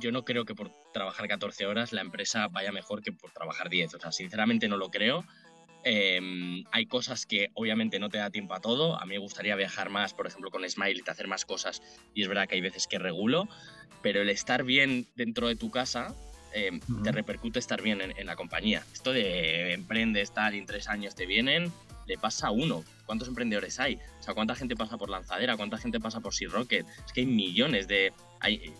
yo no creo que por trabajar 14 horas la empresa vaya mejor que por trabajar 10. O sea, sinceramente no lo creo. Em, hay cosas que obviamente no te da tiempo a todo. A mí me gustaría viajar más, por ejemplo, con Smile y hacer más cosas. Y es verdad que hay veces que regulo, pero el estar bien dentro de tu casa em, te repercute estar bien en, la compañía. Esto de emprendes tal y en tres años te vienen, le pasa a uno. ¿Cuántos emprendedores hay? O sea, ¿cuánta gente pasa por Lanzadera? ¿Cuánta gente pasa por Sea Rocket? Es que hay millones de. Hay,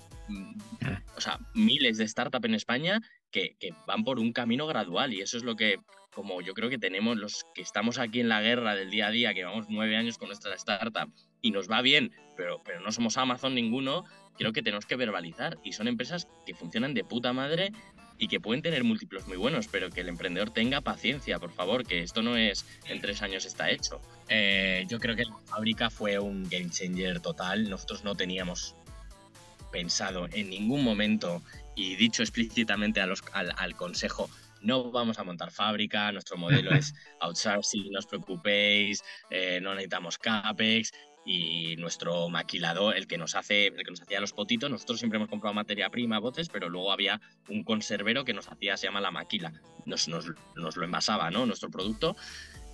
o sea, miles de startups en España que, van por un camino gradual y eso es lo que, como yo creo que tenemos los que estamos aquí en la guerra del día a día, que vamos nueve años con nuestra startup y nos va bien, pero, pero no somos Amazon ninguno, creo que tenemos que verbalizar y son empresas que funcionan de puta madre y que pueden tener múltiplos muy buenos, pero que el emprendedor tenga paciencia, por favor, que esto no es en tres años está hecho. Eh, yo creo que la fábrica fue un game changer total. Nosotros no teníamos pensado en ningún momento y dicho explícitamente a los, al, consejo, no vamos a montar fábrica, nuestro modelo es outsourcing, no os preocupéis, eh, no necesitamos CAPEX y nuestro maquilador, el que nos hace, el que nos hacía los potitos, nosotros siempre hemos comprado materia prima, botes, pero luego había un conservero que nos hacía, se llama la maquila, nos, nos, nos lo envasaba, ¿no? Nuestro producto.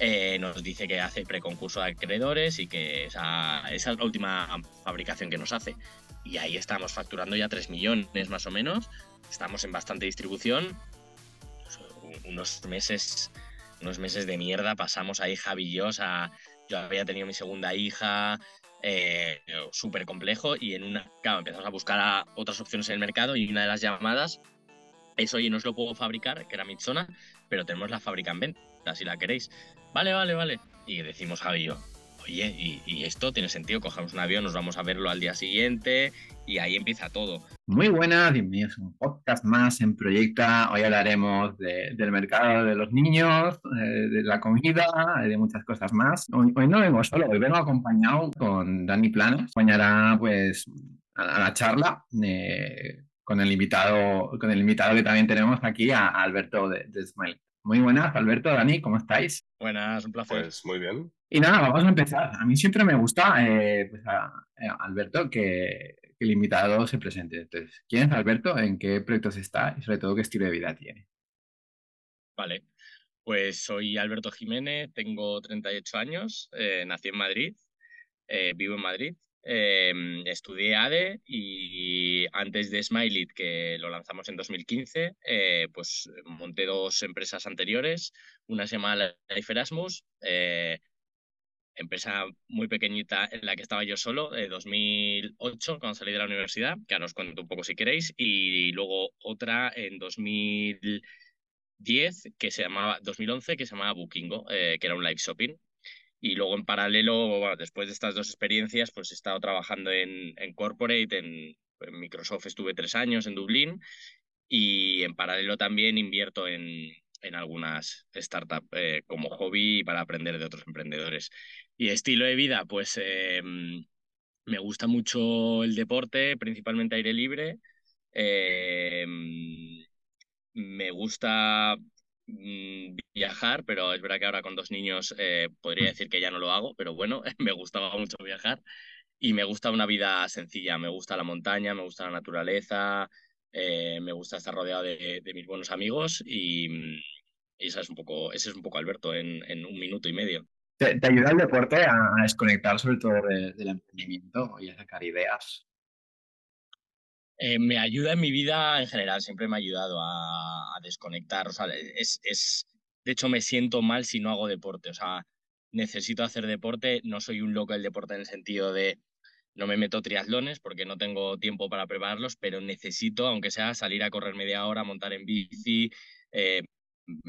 Eh, nos dice que hace preconcurso de acreedores y que esa, esa, es la última fabricación que nos hace. Y ahí estamos facturando ya 3 millones más o menos. Estamos en bastante distribución. Unos meses, unos meses de mierda pasamos ahí Javi y yo había tenido mi segunda hija, eh, súper complejo, y en una, claro, empezamos a buscar otras opciones en el mercado y una de las llamadas es, oye, no os lo puedo fabricar, que era mi pero tenemos la fábrica en venta, si la queréis. Vale, vale, vale. Y decimos Javi oye, y, esto tiene sentido, cogemos un avión, nos vamos a verlo al día siguiente y ahí empieza todo. Muy buenas, bienvenidos a un podcast más en Proyecta. Hoy hablaremos del mercado de los niños, eh, de la comida, de muchas cosas más. Hoy, no vengo solo, hoy vengo acompañado con Dani Planos. Acompañará pues a, la charla eh, con el invitado, con el invitado que también tenemos aquí, a, Alberto de, de Smile. Muy buenas, Alberto, Dani, ¿cómo estáis? Buenas, un placer. Pues muy bien. Y nada, vamos a empezar. A mí siempre me gusta, eh, pues eh, Alberto, que, el invitado se presente. Entonces, ¿quién es Alberto? ¿En qué proyectos está? Y sobre todo, ¿qué estilo de vida tiene? Vale, pues soy Alberto Jiménez, tengo 38 años, eh, nací en Madrid, vivo en Madrid Em, estudié ADE y antes de Smiley, que lo lanzamos en 2015, eh, pues monté dos empresas anteriores. Una se llama Life Erasmus, empresa muy pequeñita en la que estaba yo solo, de 2008, cuando salí de la universidad, que ahora os cuento un poco si queréis, y luego otra en 2010, que se llamaba, 2011, que se llamaba Bookingo, eh, que era un live shopping. Y luego en paralelo, después de estas dos experiencias, pues he estado trabajando en, en corporate, en, Microsoft estuve tres años en Dublín y en paralelo también invierto en, en algunas startups eh, como hobby para aprender de otros emprendedores. Y estilo de vida, pues em, me gusta mucho el deporte, principalmente aire libre. Em, me gusta Mm, viajar, pero es verdad que ahora con dos niños eh, podría decir que ya no lo hago, pero bueno, me gustaba mucho viajar y me gusta una vida sencilla, me gusta la montaña, me gusta la naturaleza, eh, me gusta estar rodeado de, mis buenos amigos y, mm, esa es un poco, ese es un poco Alberto en, en un minuto y medio. ¿Te, ayuda el deporte a, desconectar sobre todo del emprendimiento y a sacar ideas? Eh, me ayuda en mi vida en general, siempre me ha ayudado a, desconectar. O sea, es, es, de hecho, me siento mal si no hago deporte. O sea, necesito hacer deporte. No soy un loco del deporte en el sentido de no me meto triatlones porque no tengo tiempo para prepararlos, pero necesito, aunque sea, salir a correr media hora, montar en bici, eh,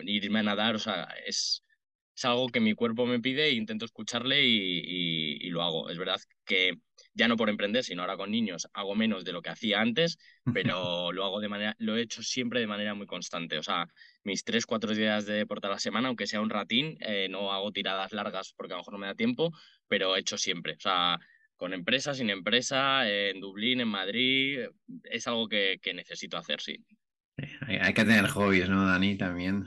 irme a nadar. O sea, es, es algo que mi cuerpo me pide e intento escucharle y, y, lo hago. Es verdad que ya no por emprender, sino ahora con niños, hago menos de lo que hacía antes, pero lo hago de manera, lo he hecho siempre de manera muy constante. O sea, mis tres, cuatro días de deporte a la semana, aunque sea un ratín, eh, no hago tiradas largas porque a lo mejor no me da tiempo, pero he hecho siempre. O sea, con empresa, sin empresa, en Dublín, en Madrid, es algo que, que necesito hacer, sí. Hay que tener hobbies, ¿no, Dani? También.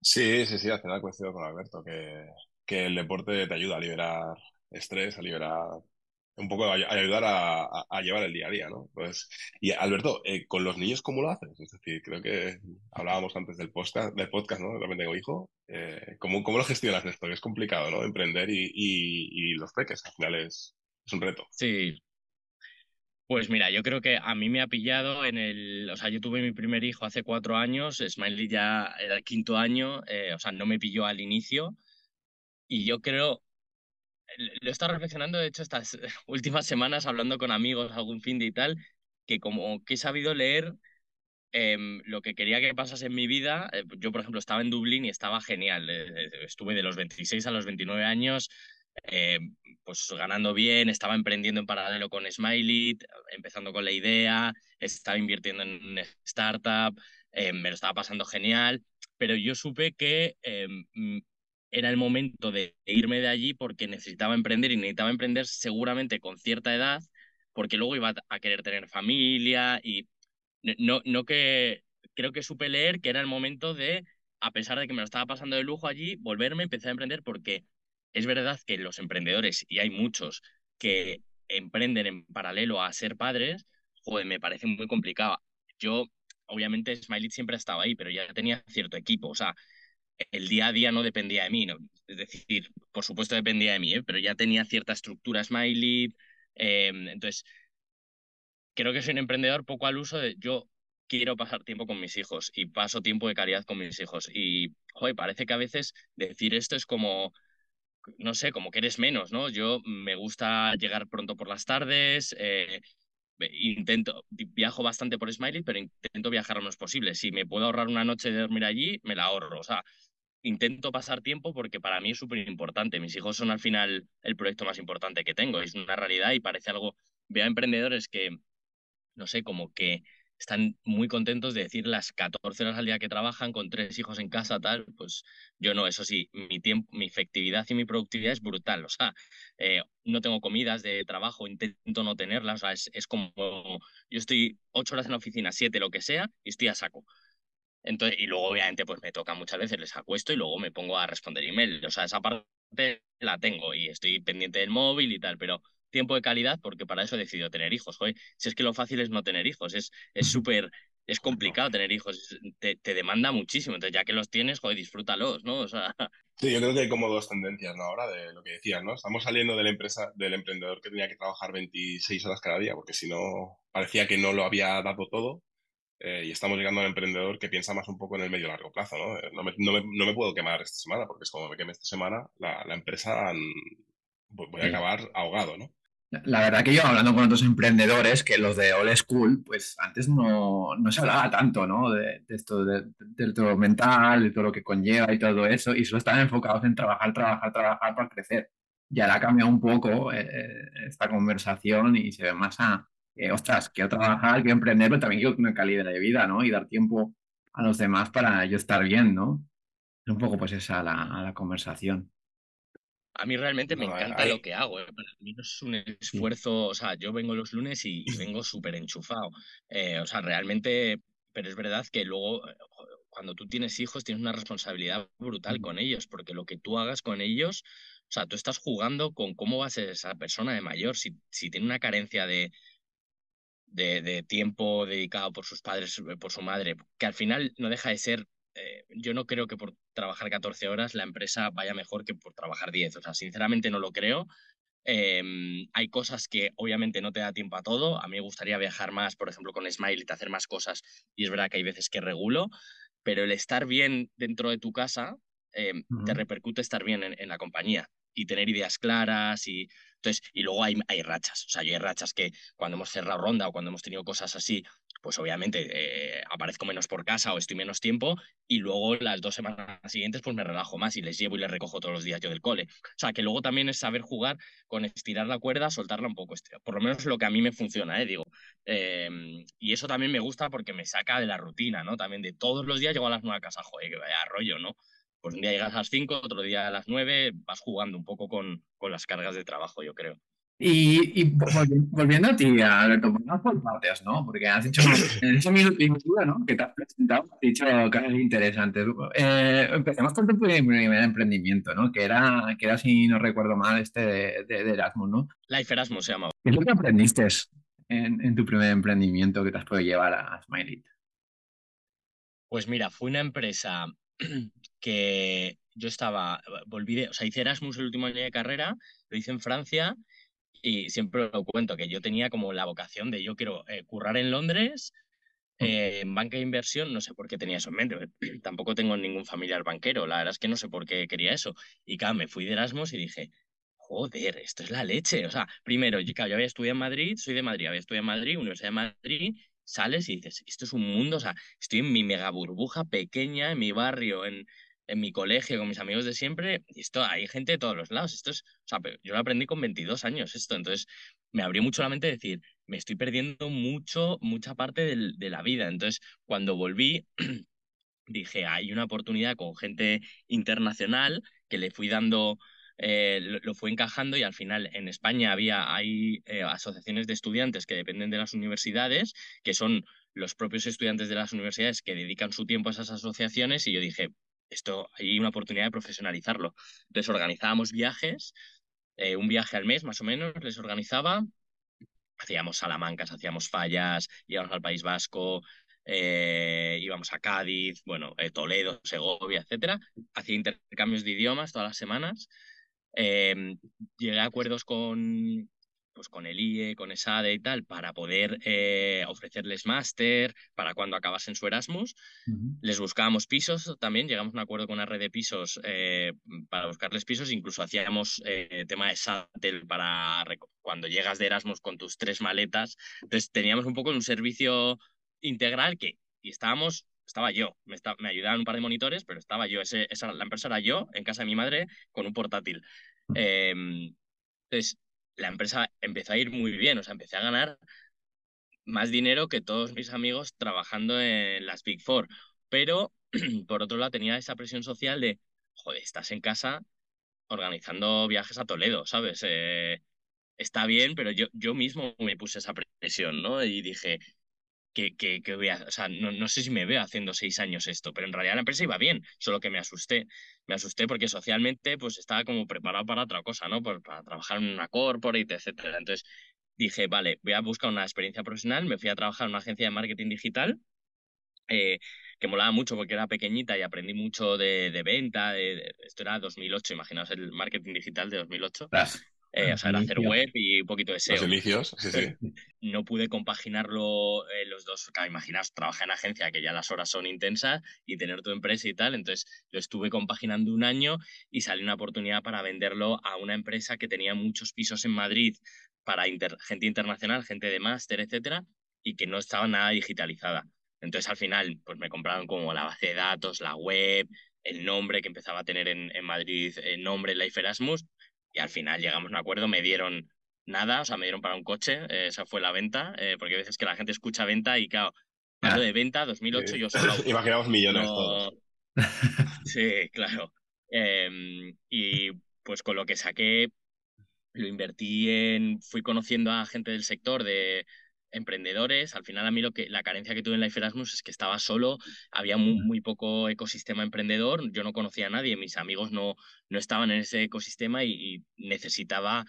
Sí, sí, sí, al final coincido con Alberto, que, que el deporte te ayuda a liberar estrés, a liberar un poco a, ayudar a, llevar el día a día, ¿no? Pues, y Alberto, eh, con los niños, ¿cómo lo haces? Es decir, creo que hablábamos antes del podcast, del podcast ¿no? También tengo hijo. Eh, ¿cómo, ¿cómo, lo gestionas esto? es complicado, ¿no? Emprender y, y, los peques, al final es, es un reto. Sí, pues mira, yo creo que a mí me ha pillado en el, o sea, yo tuve mi primer hijo hace cuatro años, Smiley ya era el quinto año, eh, o sea, no me pilló al inicio. Y yo creo, lo he estado reflexionando, de hecho, estas últimas semanas hablando con amigos algún fin de y tal, que como que he sabido leer em, lo que quería que pasase en mi vida, eh, yo por ejemplo estaba en Dublín y estaba genial, eh, estuve de los 26 a los 29 años eh, pues ganando bien, estaba emprendiendo en paralelo con Smiley, empezando con la idea, estaba invirtiendo en una startup, eh, me lo estaba pasando genial, pero yo supe que eh, mm, era el momento de irme de allí porque necesitaba emprender y necesitaba emprender seguramente con cierta edad, porque luego iba a querer tener familia y no, no que creo que supe leer que era el momento de, a pesar de que me lo estaba pasando de lujo allí, volverme, empecé a emprender porque es verdad que los emprendedores, y hay muchos que emprenden en paralelo a ser padres, joder, me parece muy complicado. Yo, obviamente, Smiley siempre ha estado ahí, pero ya tenía cierto equipo, o sea, el día a día no dependía de mí, ¿no? es decir, por supuesto dependía de mí, ¿eh? pero ya tenía cierta estructura Smiley, em, entonces, creo que soy un emprendedor poco al uso de yo quiero pasar tiempo con mis hijos y paso tiempo de calidad con mis hijos y, joder, parece que a veces decir esto es como no sé, como que eres menos, ¿no? Yo me gusta llegar pronto por las tardes, eh, intento, viajo bastante por Smiley, pero intento viajar lo menos posible. Si me puedo ahorrar una noche de dormir allí, me la ahorro. O sea, intento pasar tiempo porque para mí es súper importante. Mis hijos son al final el proyecto más importante que tengo. Es una realidad y parece algo. Veo a emprendedores que, no sé, como que están muy contentos de decir las 14 horas al día que trabajan con tres hijos en casa, tal, pues yo no, eso sí, mi tiempo, mi efectividad y mi productividad es brutal, o sea, eh, no tengo comidas de trabajo, intento no tenerlas, o sea, es, es como, yo estoy ocho horas en la oficina, siete, lo que sea, y estoy a saco. Entonces, y luego obviamente pues me toca muchas veces, les acuesto y luego me pongo a responder email, o sea, esa parte la tengo y estoy pendiente del móvil y tal, pero tiempo de calidad porque para eso he decidido tener hijos. si es que lo fácil es no tener hijos, es súper, es, complicado tener hijos, te, demanda muchísimo. Entonces, ya que los tienes, joder, disfrútalos, ¿no? O sea... Sí, yo creo que hay como dos tendencias, ¿no? Ahora de lo que decías, ¿no? Estamos saliendo de la empresa, del emprendedor que tenía que trabajar 26 horas cada día, porque si no, parecía que no lo había dado todo. Eh, y estamos llegando al emprendedor que piensa más un poco en el medio largo plazo, ¿no? Eh, no me, no me, no me puedo quemar esta semana, porque es como me queme esta semana, la, la empresa voy a acabar ahogado, ¿no? La verdad que yo hablando con otros emprendedores, que los de Old School, pues antes no, no se hablaba tanto, ¿no? De, esto, de, del todo mental, de todo lo que conlleva y todo eso, y solo estaban enfocados en trabajar, trabajar, trabajar para crecer. Ya la ha cambiado un poco eh, eh, esta conversación y se ve más a, ostras, quiero trabajar, quiero emprender, pero también quiero una calidad de vida, ¿no? Y dar tiempo a los demás para yo estar bien, ¿no? Es un poco pues esa la, la conversación. A mí realmente me encanta lo que hago. ¿eh? Para mí no es un esfuerzo, o sea, yo vengo los lunes y, vengo súper enchufado. Eh, o sea, realmente, pero es verdad que luego, eh, cuando tú tienes hijos, tienes una responsabilidad brutal con ellos, porque lo que tú hagas con ellos, o sea, tú estás jugando con cómo va a ser esa persona de mayor. Si, si tiene una carencia de, de, de tiempo dedicado por sus padres, por su madre, que al final no deja de ser eh, yo no creo que por trabajar 14 horas la empresa vaya mejor que por trabajar 10. O sea, sinceramente no lo creo. Em, hay cosas que obviamente no te da tiempo a todo. A mí me gustaría viajar más, por ejemplo, con Smile y hacer más cosas. Y es verdad que hay veces que regulo, pero el estar bien dentro de tu casa em, te repercute estar bien en, en, la compañía y tener ideas claras y entonces y luego hay, hay rachas o sea yo hay rachas que cuando hemos cerrado ronda o cuando hemos tenido cosas así pues obviamente eh, aparezco menos por casa o estoy menos tiempo y luego las dos semanas siguientes pues me relajo más y les llevo y les recojo todos los días yo del cole. O sea, que luego también es saber jugar con estirar la cuerda, soltarla un poco, por lo menos lo que a mí me funciona, ¿eh? digo. Em, y eso también me gusta porque me saca de la rutina, ¿no? También de todos los días llego a las nueve a casa, joder, que vaya rollo, ¿no? Pues un día llegas a las cinco, otro día a las nueve, vas jugando un poco con, con las cargas de trabajo, yo creo. Y, volviendo a ti, Alberto, pues por partes, ¿no? Porque has dicho en y medio, ¿no? Que te has presentado, has dicho cosas interesantes. Eh, empecemos con tu primer emprendimiento, ¿no? Que era, que era, si no recuerdo mal, este de, Erasmus, ¿no? Life Erasmus se llama. ¿Qué es lo que aprendiste en, en, tu primer emprendimiento que te has podido llevar a Smiley? Pues mira, fue una empresa que yo estaba, volví de, o sea, hice Erasmus el último año de carrera, lo hice en Francia y siempre lo cuento que yo tenía como la vocación de yo quiero eh, currar en Londres, mm. eh, en banca de inversión, no sé por qué tenía eso en mente, tampoco tengo ningún familiar banquero, la verdad es que no sé por qué quería eso. Y claro, me fui de Erasmus y dije, joder, esto es la leche. O sea, primero, yo, yo había estudiado en Madrid, soy de Madrid, había estudiado en Madrid, Universidad de Madrid, sales y dices, esto es un mundo, o sea, estoy en mi mega burbuja pequeña, en mi barrio, en, en mi colegio con mis amigos de siempre, y esto hay gente de todos los lados. Esto es, o sea, yo lo aprendí con 22 años esto, entonces me abrió mucho la mente de decir, me estoy perdiendo mucho, mucha parte de la vida. Entonces, cuando volví, dije, hay una oportunidad con gente internacional que le fui dando eh, lo, fue encajando y al final en España había hay eh, asociaciones de estudiantes que dependen de las universidades, que son los propios estudiantes de las universidades que dedican su tiempo a esas asociaciones y yo dije, esto hay una oportunidad de profesionalizarlo. Entonces organizábamos viajes, eh, un viaje al mes más o menos, les organizaba, hacíamos salamancas, hacíamos fallas, íbamos al País Vasco, eh, íbamos a Cádiz, bueno, eh, Toledo, Segovia, etcétera. Hacía intercambios de idiomas todas las semanas. llegué a acuerdos con, pues con el IE, con ESADE y tal, para poder eh, ofrecerles máster para cuando acabasen su Erasmus. Les buscábamos pisos también, llegamos a un acuerdo con una red de pisos eh, para buscarles pisos, incluso hacíamos eh, tema de SATEL para cuando llegas de Erasmus con tus tres maletas. Entonces teníamos un poco un servicio integral que, y estábamos estaba yo, me, me ayudaban un par de monitores, pero estaba yo, ese, esa, la empresa era yo en casa de mi madre con un portátil. Em, entonces, la empresa empezó a ir muy bien, o sea, empecé a ganar más dinero que todos mis amigos trabajando en las Big Four. Pero, por otro lado, tenía esa presión social de, joder, estás en casa organizando viajes a Toledo, ¿sabes? Eh, está bien, pero yo, yo mismo me puse esa presión, ¿no? Y dije, que, que, que voy a, o sea, no, no, sé si me veo haciendo seis años esto, pero en realidad la empresa iba bien, solo que me asusté. Me asusté porque socialmente pues estaba como preparado para otra cosa, ¿no? para trabajar en una corporate, etcétera. Entonces dije, vale, voy a buscar una experiencia profesional, me fui a trabajar en una agencia de marketing digital, eh, que molaba mucho porque era pequeñita y aprendí mucho de, de venta, de, esto era 2008, imaginaos el marketing digital de 2008. Eh, o sea, era hacer web y un poquito de SEO. Los inicios, sí, sí. No pude compaginarlo eh, los dos, claro, imaginaos, trabajar en agencia, que ya las horas son intensas, y tener tu empresa y tal. Entonces, lo estuve compaginando un año y salió una oportunidad para venderlo a una empresa que tenía muchos pisos en Madrid para gente internacional, gente de máster, etcétera, y que no estaba nada digitalizada. Entonces, al final, pues me compraron como la base de datos, la web, el nombre que empezaba a tener en, en Madrid, el nombre Life Erasmus, y al final llegamos a un acuerdo, me dieron nada, o sea, me dieron para un coche, eh, esa fue la venta, eh, porque a veces que la gente escucha venta y claro, ah. de venta, 2008 yo solo... Imaginamos millones todos. Sí, claro. Em, y pues con lo que saqué, lo invertí en, fui conociendo a gente del sector de emprendedores. Al final a mí lo que la carencia que tuve en Life Erasmus es que estaba solo, había muy, poco ecosistema emprendedor, yo no conocía a nadie, mis amigos no, no estaban en ese ecosistema y, necesitaba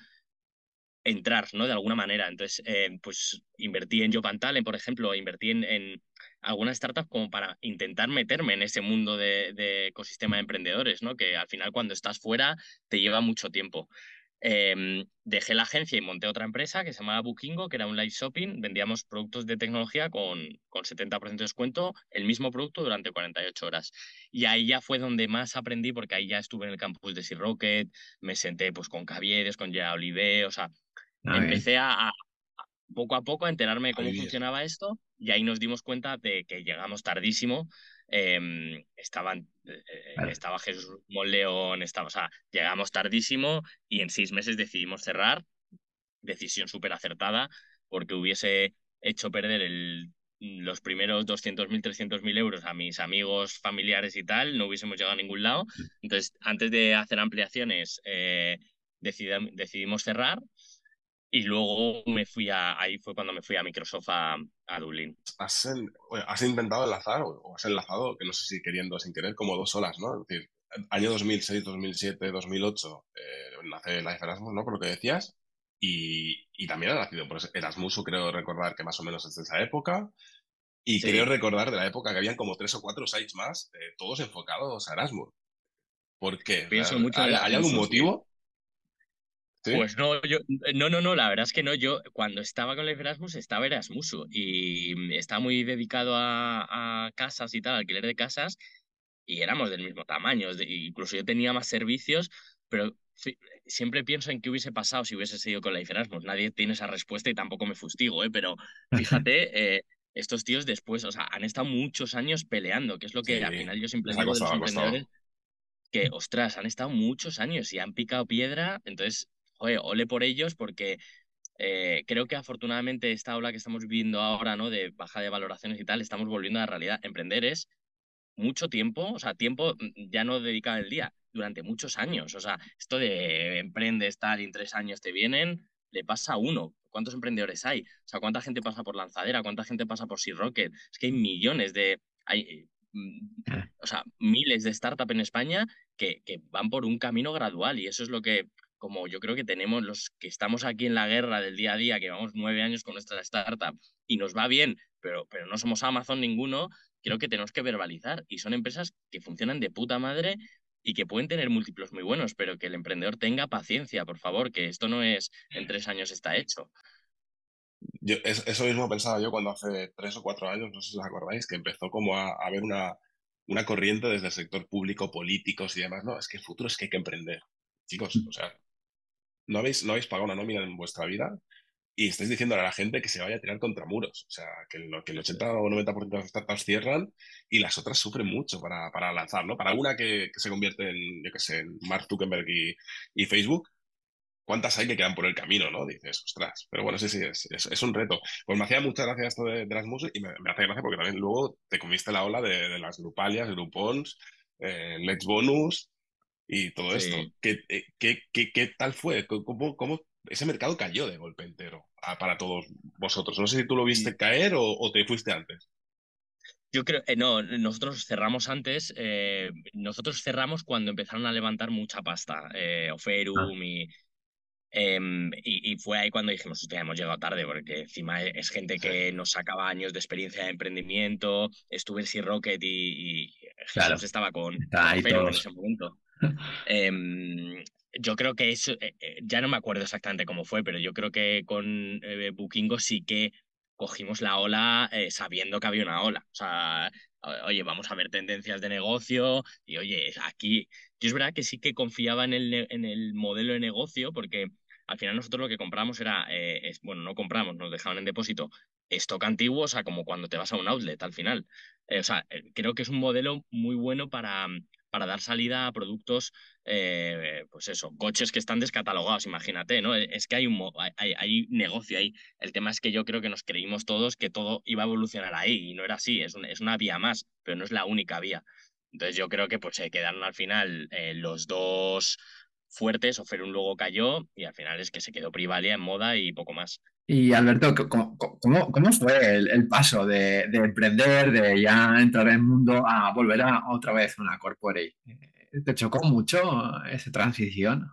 entrar, ¿no? De alguna manera. Entonces, eh, pues invertí en Talent, por ejemplo, invertí en, en algunas startups como para intentar meterme en ese mundo de, de, ecosistema de emprendedores, ¿no? Que al final cuando estás fuera te lleva mucho tiempo. Em, dejé la agencia y monté otra empresa que se llamaba Bookingo, que era un live shopping. Vendíamos productos de tecnología con, con 70% de descuento, el mismo producto durante 48 horas. Y ahí ya fue donde más aprendí, porque ahí ya estuve en el campus de Sea Rocket, me senté pues con Caviedes, con Gia Olive, o sea, ah, empecé a, poco a poco a enterarme de cómo funcionaba esto y ahí nos dimos cuenta de que llegamos tardísimo Em, estaban, eh, estaba Jesús Monleón, estaba, o sea, llegamos tardísimo y en seis meses decidimos cerrar. Decisión súper acertada porque hubiese hecho perder el, los primeros 200.000, 300.000 euros a mis amigos, familiares y tal, no hubiésemos llegado a ningún lado. Entonces, antes de hacer ampliaciones, eh, decidimos cerrar Y luego me fui a, ahí fue cuando me fui a Microsoft a, a Dublín. ¿Has, ¿Has, intentado enlazar o has enlazado, que no sé si queriendo o sin querer, como dos olas, ¿no? Es decir, año 2006, 2007, 2008, eh, nace Life Erasmus, ¿no? Por lo que decías. Y, y también ha nacido por Erasmus, creo recordar que más o menos es de esa época. Y creo recordar de la época que habían como tres o cuatro sites más, eh, todos enfocados a Erasmus. ¿Por qué? Pienso mucho ¿Hay, ¿hay algún motivo? Pues no, yo, no, no, no, la verdad es que no. Yo cuando estaba con el Erasmus estaba Erasmus y estaba muy dedicado a, a, casas y tal, alquiler de casas, y éramos del mismo tamaño. Incluso yo tenía más servicios, pero siempre pienso en qué hubiese pasado si hubiese seguido con la Erasmus. Nadie tiene esa respuesta y tampoco me fustigo, ¿eh? pero fíjate, eh, estos tíos después, o sea, han estado muchos años peleando, que es lo que al final yo siempre digo de los emprendedores, que, ostras, han estado muchos años y han picado piedra, entonces oye, ole por ellos porque eh, creo que afortunadamente esta ola que estamos viviendo ahora, ¿no? De baja de valoraciones y tal, estamos volviendo a la realidad. Emprender es mucho tiempo, o sea, tiempo mm, ya no dedicado al día, durante muchos años. O sea, esto de emprendes tal y en tres años te vienen, le pasa a uno. ¿Cuántos emprendedores hay? O sea, ¿cuánta gente pasa por Lanzadera? ¿Cuánta gente pasa por Sea Rocket? Es que hay millones de... Hay, mm, ah. o sea, miles de startups en España que, que van por un camino gradual y eso es lo que como yo creo que tenemos los que estamos aquí en la guerra del día a día, que llevamos nueve años con nuestra startup y nos va bien, pero, pero no somos Amazon ninguno, creo que tenemos que verbalizar. Y son empresas que funcionan de puta madre y que pueden tener múltiplos muy buenos, pero que el emprendedor tenga paciencia, por favor, que esto no es en tres años está hecho. Yo, eso mismo pensaba yo cuando hace tres o cuatro años, no sé si os acordáis, que empezó como a, haber una, una corriente desde el sector público, políticos y demás. No, es que el futuro es que hay que emprender. Chicos, o sea, no habéis, no habéis pagado una nómina en vuestra vida y estáis diciendo a la gente que se vaya a tirar contra muros. O sea, que, lo, que el 80 o 90% de las startups cierran y las otras sufren mucho para, para lanzar, ¿no? Para una que, que, se convierte en, yo qué sé, en Mark Zuckerberg y, y, Facebook, ¿cuántas hay que quedan por el camino, no? Dices, ostras. Pero bueno, sí, sí, es, es, un reto. Pues me hacía mucha gracia esto de, de Erasmus y me, me, hace gracia porque también luego te comiste la ola de, de las grupalias, grupons, eh, Let's Bonus y todo esto. ¿Qué, eh, qué, qué, ¿Qué, tal fue? ¿Cómo, ¿Cómo, ese mercado cayó de golpe entero para todos vosotros? No sé si tú lo viste caer o, o, te fuiste antes. Yo creo, eh, no, nosotros cerramos antes, eh, nosotros cerramos cuando empezaron a levantar mucha pasta, eh, Oferum ah. y, em, y, y, fue ahí cuando dijimos, hostia, hemos llegado tarde, porque encima es gente que nos sacaba años de experiencia de emprendimiento, estuve en Sea Rocket y, y claro. estaba con, con Oferum en ese momento. Em, yo creo que eso, eh, eh, ya no me acuerdo exactamente cómo fue, pero yo creo que con eh, Bookingo sí que cogimos la ola sabiendo que había una ola. O sea, oye, vamos a ver tendencias de negocio y oye, aquí, yo es verdad que sí que confiaba en el, en el modelo de negocio porque al final nosotros lo que compramos era, bueno, no compramos, nos dejaban en depósito stock antiguo, o sea, como cuando te vas a un outlet al final. o sea, creo que es un modelo muy bueno para para dar salida a productos, eh, pues eso, coches que están descatalogados, imagínate, ¿no? Es que hay, un, hay, hay, negocio ahí. El tema es que yo creo que nos creímos todos que todo iba a evolucionar ahí y no era así, es, es una vía más, pero no es la única vía. Entonces yo creo que pues se quedaron al final eh, los dos fuertes, Oferum luego cayó y al final es que se quedó Privalia en moda y poco más. Y Alberto, ¿cómo, cómo, cómo fue el, el paso de, de, emprender, de ya entrar en el mundo a volver a otra vez una corporate? ¿Te chocó mucho esa transición?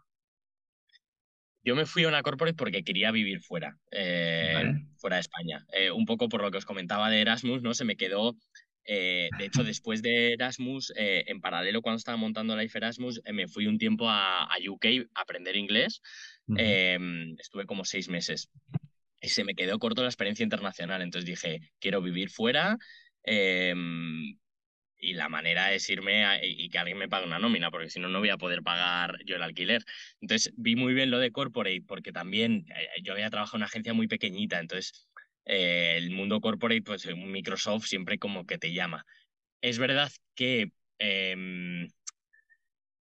Yo me fui a una corporate porque quería vivir fuera, eh, vale. fuera de España. Eh, un poco por lo que os comentaba de Erasmus, ¿no? Se me quedó eh, de hecho, después de Erasmus, eh, en paralelo cuando estaba montando Life Erasmus, eh, me fui un tiempo a, a UK a aprender inglés. Uh -huh. estuve como seis meses y se me quedó corto la experiencia internacional. Entonces dije, quiero vivir fuera em, y la manera es irme a, y que alguien me pague una nómina, porque si no, no voy a poder pagar yo el alquiler. Entonces vi muy bien lo de corporate, porque también yo había trabajado en una agencia muy pequeñita, entonces eh, el mundo corporate, pues Microsoft siempre como que te llama. Es verdad que eh,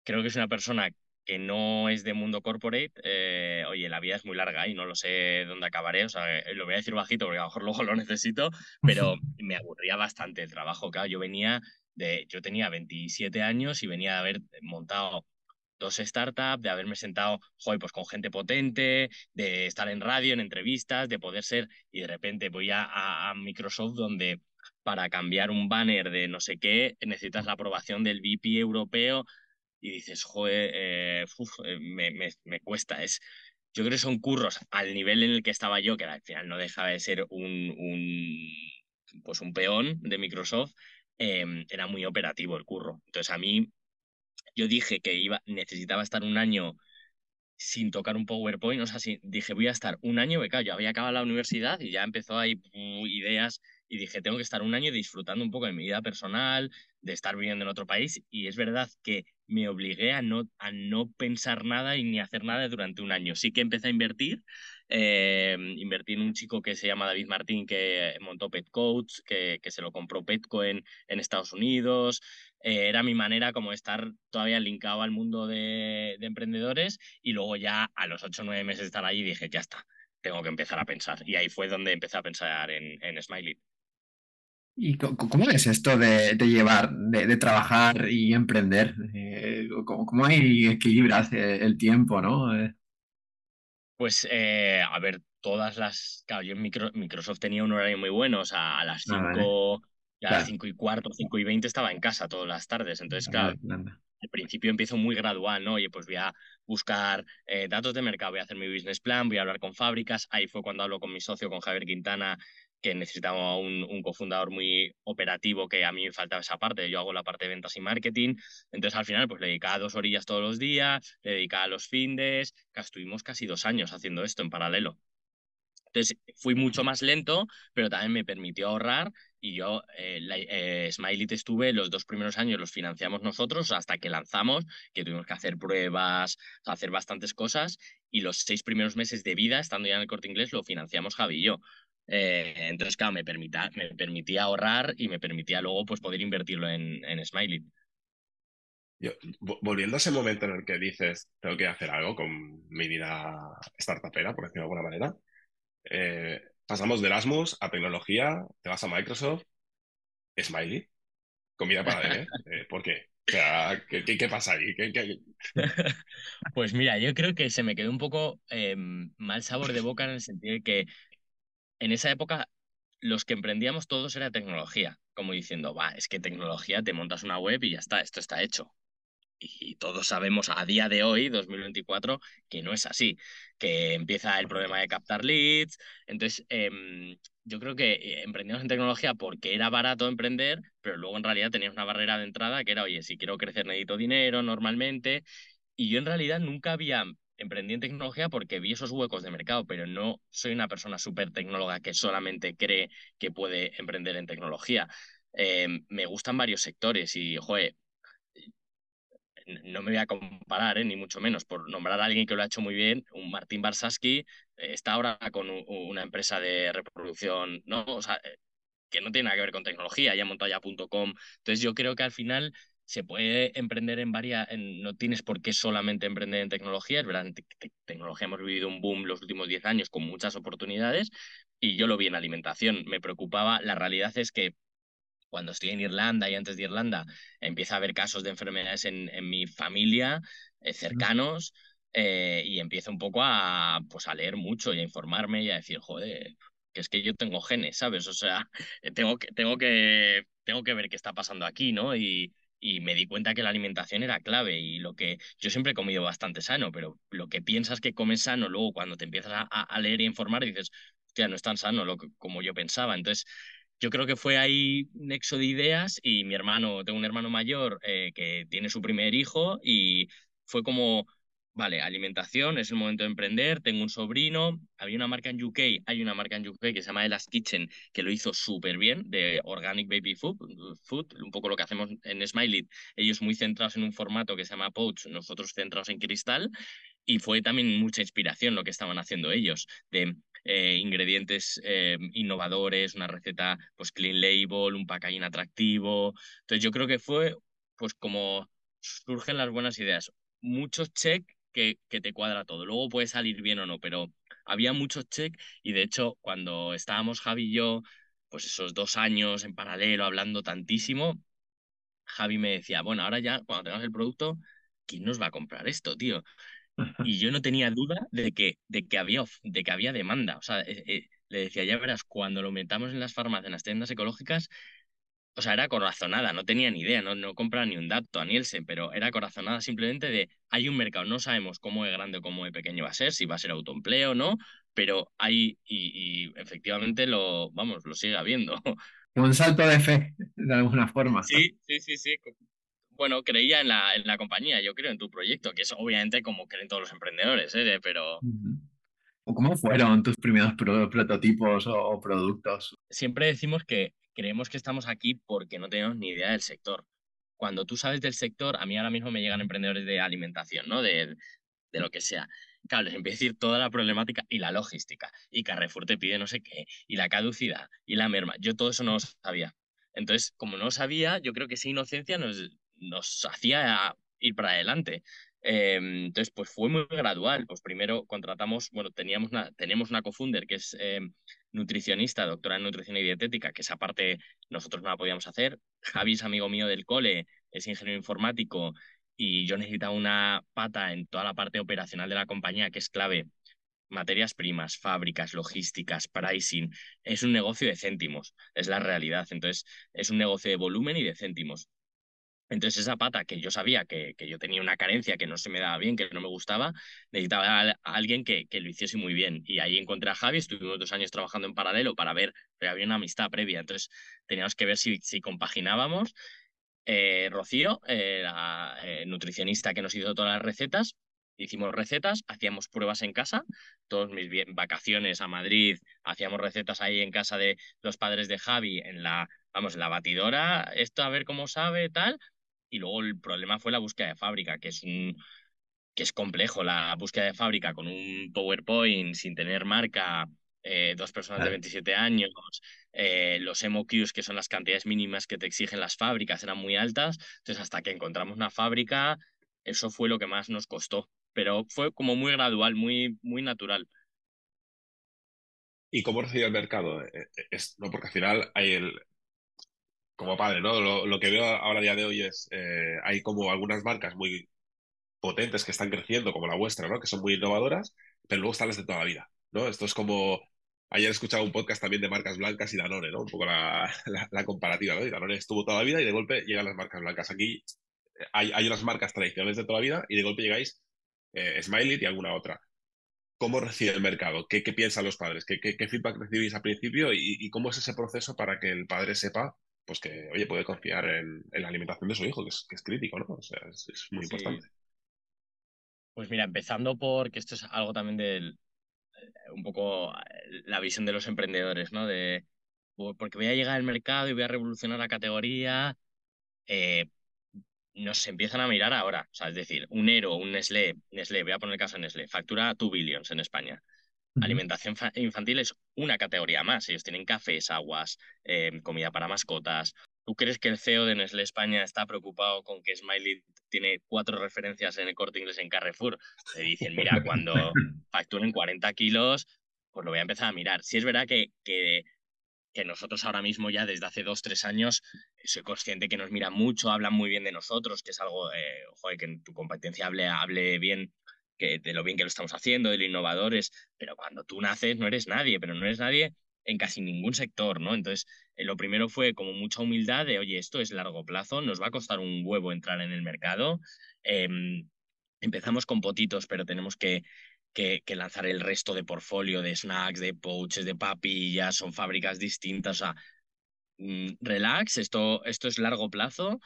creo que es una persona que no es de mundo corporate, eh, oye, la vida es muy larga y no lo sé dónde acabaré, o sea, eh, lo voy a decir bajito porque a lo mejor luego lo necesito, pero me aburría bastante el trabajo, claro, yo venía de, yo tenía 27 años y venía de haber montado dos startups, de haberme sentado, joder, pues con gente potente, de estar en radio, en entrevistas, de poder ser, y de repente voy a, Microsoft donde para cambiar un banner de no sé qué necesitas la aprobación del VP europeo y dices, joder, eh, eh, me, me, cuesta. Es, yo creo que son curros al nivel en el que estaba yo, que al final no dejaba de ser un, un pues un peón de Microsoft, em, era muy operativo el curro. Entonces a mí yo dije que iba, necesitaba estar un año sin tocar un PowerPoint, o sea, sí, dije voy a estar un año becado, yo había acabado la universidad y ya empezó ahí ideas y dije tengo que estar un año disfrutando un poco de mi vida personal, de estar viviendo en otro país y es verdad que me obligué a no, a no pensar nada y ni hacer nada durante un año. Sí que empecé a invertir, eh, invertí en un chico que se llama David Martín que montó Petcoach, que, que se lo compró Petco en, en Estados Unidos, eh, era mi manera como estar todavía linkado al mundo de, emprendedores y luego ya a los ocho o nueve meses de estar allí dije, ya está, tengo que empezar a pensar. Y ahí fue donde empecé a pensar en, en Smiley. ¿Y cómo es esto de, llevar, de, trabajar y emprender? Eh, ¿cómo, hay equilibras el tiempo, no? Eh. Pues, a ver, todas las... Claro, yo en Microsoft tenía un horario muy bueno, o sea, a las ah, cinco ya a las 5 y cuarto, 5 y 20 estaba en casa todas las tardes. Entonces, claro, al principio empiezo muy gradual, ¿no? Oye, pues voy a buscar eh, datos de mercado, voy a hacer mi business plan, voy a hablar con fábricas. Ahí fue cuando hablo con mi socio, con Javier Quintana, que necesitaba un, un, cofundador muy operativo, que a mí me faltaba esa parte. Yo hago la parte de ventas y marketing. Entonces, al final, pues le dedicaba dos orillas todos los días, le dedicaba los findes. Estuvimos casi dos años haciendo esto en paralelo. Entonces, fui mucho más lento, pero también me permitió ahorrar y yo, eh, eh, Smiley estuve los dos primeros años, los financiamos nosotros hasta que lanzamos, que tuvimos que hacer pruebas, hacer bastantes cosas, y los seis primeros meses de vida, estando ya en el corte inglés, lo financiamos Javi y yo. Eh, entonces, claro, me, permitía, me permitía ahorrar y me permitía luego pues, poder invertirlo en, en Smiley. Volviendo a ese momento en el que dices, tengo que hacer algo con mi vida startupera, por decirlo de alguna manera, eh, pasamos de Erasmus a tecnología, te vas a Microsoft, Smiley, comida para bebé. Eh, ¿Por qué? O sea, ¿qué, pasa ahí? Pues mira, yo creo que se me quedó un poco em, mal sabor de boca en el sentido de que en esa época los que emprendíamos todos era tecnología, como diciendo, va, es que tecnología, te montas una web y ya está, esto está hecho y todos sabemos a día de hoy, 2024, que no es así, que empieza el problema de captar leads. Entonces, em, yo creo que eh, emprendimos en tecnología porque era barato emprender, pero luego en realidad tenías una barrera de entrada que era, oye, si quiero crecer necesito dinero normalmente. Y yo en realidad nunca había emprendido en tecnología porque vi esos huecos de mercado, pero no soy una persona súper tecnóloga que solamente cree que puede emprender en tecnología. Em, me gustan varios sectores y, joder, no me voy a comparar, ¿eh? ni mucho menos, por nombrar a alguien que lo ha hecho muy bien, un Martín Barsaski eh, está ahora con una empresa de reproducción, eh, que no tiene nada que ver con tecnología, ya montado ya.com. Entonces yo creo que al final se puede emprender en varias, no tienes por qué solamente emprender en tecnología, es verdad, en tecnología hemos vivido un boom los últimos 10 años con muchas oportunidades y yo lo vi en alimentación, me preocupaba, la realidad es que cuando estoy en Irlanda y antes de Irlanda, empieza a haber casos de enfermedades en, en mi familia, eh, cercanos, eh, y empiezo un poco a, pues, a leer mucho y a informarme y a decir, joder, que es que yo tengo genes, ¿sabes? O sea, tengo que, tengo que, tengo que ver qué está pasando aquí, ¿no? Y, y me di cuenta que la alimentación era clave y lo que yo siempre he comido bastante sano, pero lo que piensas que comes sano, luego cuando te empiezas a, a leer y informar dices, hostia, no es tan sano lo que, como yo pensaba. Entonces, yo creo que fue ahí nexo de ideas y mi hermano, tengo un hermano mayor eh, que tiene su primer hijo y fue como, vale, alimentación, es el momento de emprender, tengo un sobrino, había una marca en UK, hay una marca en UK que se llama Elas Kitchen que lo hizo súper bien, de Organic Baby Food, food, un poco lo que hacemos en Smiley, ellos muy centrados en un formato que se llama Pouch, nosotros centrados en cristal, y fue también mucha inspiración lo que estaban haciendo ellos, de eh, ingredientes eh, innovadores, una receta pues clean label, un packaging atractivo. Entonces yo creo que fue pues como surgen las buenas ideas. Muchos check que, que te cuadra todo. Luego puede salir bien o no, pero había muchos check y de hecho cuando estábamos Javi y yo, pues esos dos años en paralelo hablando tantísimo, Javi me decía, bueno, ahora ya cuando tengamos el producto, ¿quién nos va a comprar esto, tío? Y yo no tenía duda de que, de que, había, de que había demanda. O sea, eh, eh, le decía, ya verás, cuando lo metamos en las farmacias, en las tiendas ecológicas, o sea, era corazonada, no tenía ni idea, no, no compraba ni un dato a Nielsen, pero era corazonada simplemente de, hay un mercado, no sabemos cómo de grande o cómo de pequeño va a ser, si va a ser autoempleo o no, pero hay, y, y, efectivamente lo, vamos, lo sigue habiendo. Un salto de fe, de alguna forma. Sí, sí, sí, sí. Bueno, creía en la, en la compañía, yo creo en tu proyecto, que es obviamente como creen todos los emprendedores, ¿eh? pero... ¿Cómo fueron tus primeros prototipos o productos? Siempre decimos que creemos que estamos aquí porque no tenemos ni idea del sector. Cuando tú sabes del sector, a mí ahora mismo me llegan emprendedores de alimentación, ¿no? De, de lo que sea. Claro, les empieza a decir toda la problemática y la logística. Y Carrefour te pide no sé qué, y la caducidad, y la merma. Yo todo eso no lo sabía. Entonces, como no sabía, yo creo que esa inocencia nos, nos hacía ir para adelante. Em, entonces, pues fue muy gradual. Pues primero contratamos, bueno, teníamos una, tenemos una cofunder que es em, nutricionista, doctora en nutrición y dietética, que esa parte nosotros no la podíamos hacer. Javi es amigo mío del cole, es ingeniero informático y yo necesitaba una pata en toda la parte operacional de la compañía, que es clave. Materias primas, fábricas, logísticas, pricing. Es un negocio de céntimos, es la realidad. Entonces, es un negocio de volumen y de céntimos. Entonces esa pata que yo sabía que, que, yo tenía una carencia, que no se me daba bien, que no me gustaba, necesitaba a, alguien que, que, lo hiciese muy bien. Y ahí encontré a Javi, estuvimos dos años trabajando en paralelo para ver, pero había una amistad previa, entonces teníamos que ver si, si compaginábamos. Eh, Rocío, eh, la eh, nutricionista que nos hizo todas las recetas, hicimos recetas, hacíamos pruebas en casa, todos mis vacaciones a Madrid, hacíamos recetas ahí en casa de los padres de Javi, en la, vamos, en la batidora, esto a ver cómo sabe, tal, y luego el problema fue la búsqueda de fábrica, que es un que es complejo la búsqueda de fábrica con un PowerPoint sin tener marca, eh, dos personas de 27 años, eh, los MOQs, que son las cantidades mínimas que te exigen las fábricas, eran muy altas. Entonces, hasta que encontramos una fábrica, eso fue lo que más nos costó. Pero fue como muy gradual, muy, muy natural. ¿Y cómo recibe el mercado? Eh, es, no, porque al final hay el, como padre, ¿no? Lo, que veo ahora a día de hoy es, eh, hay como algunas marcas muy potentes que están creciendo, como la vuestra, ¿no? Que son muy innovadoras, pero luego están las de toda la vida, ¿no? Esto es como, ayer he escuchado un podcast también de marcas blancas y Danone, ¿no? Un poco la, la, comparativa, ¿no? Y Danone estuvo toda la vida y de golpe llegan las marcas blancas. Aquí eh, hay, hay unas marcas tradicionales de toda la vida y de golpe llegáis eh, Smiley y alguna otra. ¿Cómo recibe el mercado? ¿Qué, qué piensan los padres? ¿Qué, ¿Qué, feedback recibís al principio? ¿Y, ¿Y cómo es ese proceso para que el padre sepa pues que, oye, puede confiar en, la alimentación de su hijo, que es, que es crítico, ¿no? O sea, es, muy importante. Pues mira, empezando por que esto es algo también del eh, un poco eh, la visión de los emprendedores, ¿no? De porque voy a llegar al mercado y voy a revolucionar la categoría. Eh, nos empiezan a mirar ahora. O sea, es decir, un Ero, un Nestlé, Nestlé, voy a poner el caso de Nestlé, factura 2 billions en España. Alimentación infantil es una categoría más. Ellos tienen cafés, aguas, em, comida para mascotas. ¿Tú crees que el CEO de Nestlé España está preocupado con que Smiley tiene cuatro referencias en el corte inglés en Carrefour? Le dicen, mira, cuando facturen 40 kilos, pues lo voy a empezar a mirar. Si es verdad que, que, que nosotros ahora mismo ya desde hace dos, tres años soy consciente que nos miran mucho, hablan muy bien de nosotros, que es algo, eh, joder, que en tu competencia hable, hable bien de lo bien que lo estamos haciendo, de lo innovadores, pero cuando tú naces no eres nadie, pero no eres nadie en casi ningún sector, ¿no? Entonces, eh, lo primero fue como mucha humildad de, oye, esto es largo plazo, nos va a costar un huevo entrar en el mercado. Em, empezamos con potitos, pero tenemos que, que, lanzar el resto de portfolio de snacks, de pouches, de papillas, son fábricas distintas, o sea, mm, relax, esto, esto es largo plazo.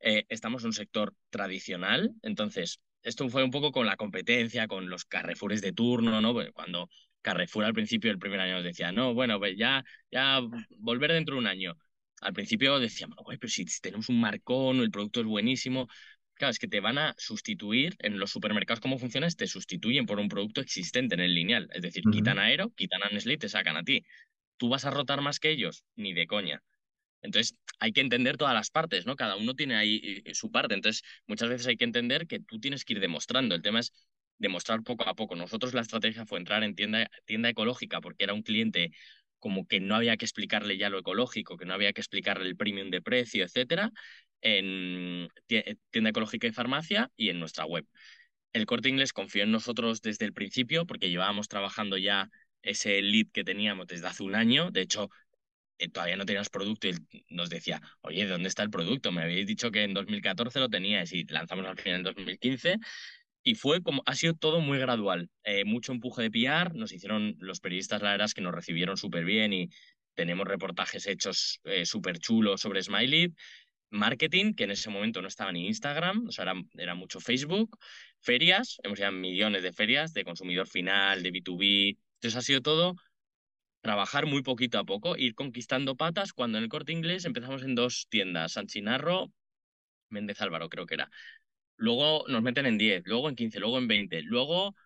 Eh, estamos en un sector tradicional, entonces esto fue un poco con la competencia, con los Carrefours de turno, ¿no? Cuando Carrefour al principio del primer año nos decía, no, bueno, pues ya, ya volver dentro de un año. Al principio decíamos, güey, pero si tenemos un marcón, el producto es buenísimo. Claro, es que te van a sustituir en los supermercados, ¿cómo funciona? Te sustituyen por un producto existente en el lineal. Es decir, quitan a Aero, quitan a Nestlé y te sacan a ti. ¿Tú vas a rotar más que ellos? Ni de coña. Entonces, hay que entender todas las partes, ¿no? Cada uno tiene ahí eh, su parte. Entonces, muchas veces hay que entender que tú tienes que ir demostrando. El tema es demostrar poco a poco. Nosotros la estrategia fue entrar en tienda, tienda ecológica porque era un cliente como que no había que explicarle ya lo ecológico, que no había que explicarle el premium de precio, etcétera, en tienda ecológica y farmacia y en nuestra web. El corte inglés confió en nosotros desde el principio porque llevábamos trabajando ya ese lead que teníamos desde hace un año. De hecho, eh, todavía no teníamos producto y nos decía, oye, ¿dónde está el producto? Me habéis dicho que en 2014 lo teníais y lanzamos al final en 2015 y fue como, ha sido todo muy gradual. Eh, mucho empuje de PR, nos hicieron los periodistas, la verdad es que nos recibieron súper bien y tenemos reportajes hechos eh, súper chulos sobre Smiley. Marketing, que en ese momento no estaba ni Instagram, o sea, era, era mucho Facebook. Ferias, hemos ido a millones de ferias de consumidor final, de B2B. Entonces ha sido todo trabajar muy poquito a poco, ir conquistando patas. Cuando en el corte inglés empezamos en dos tiendas, San Chinarro, Méndez Álvaro creo que era luego nos meten en 10, luego en 15, luego en 20, luego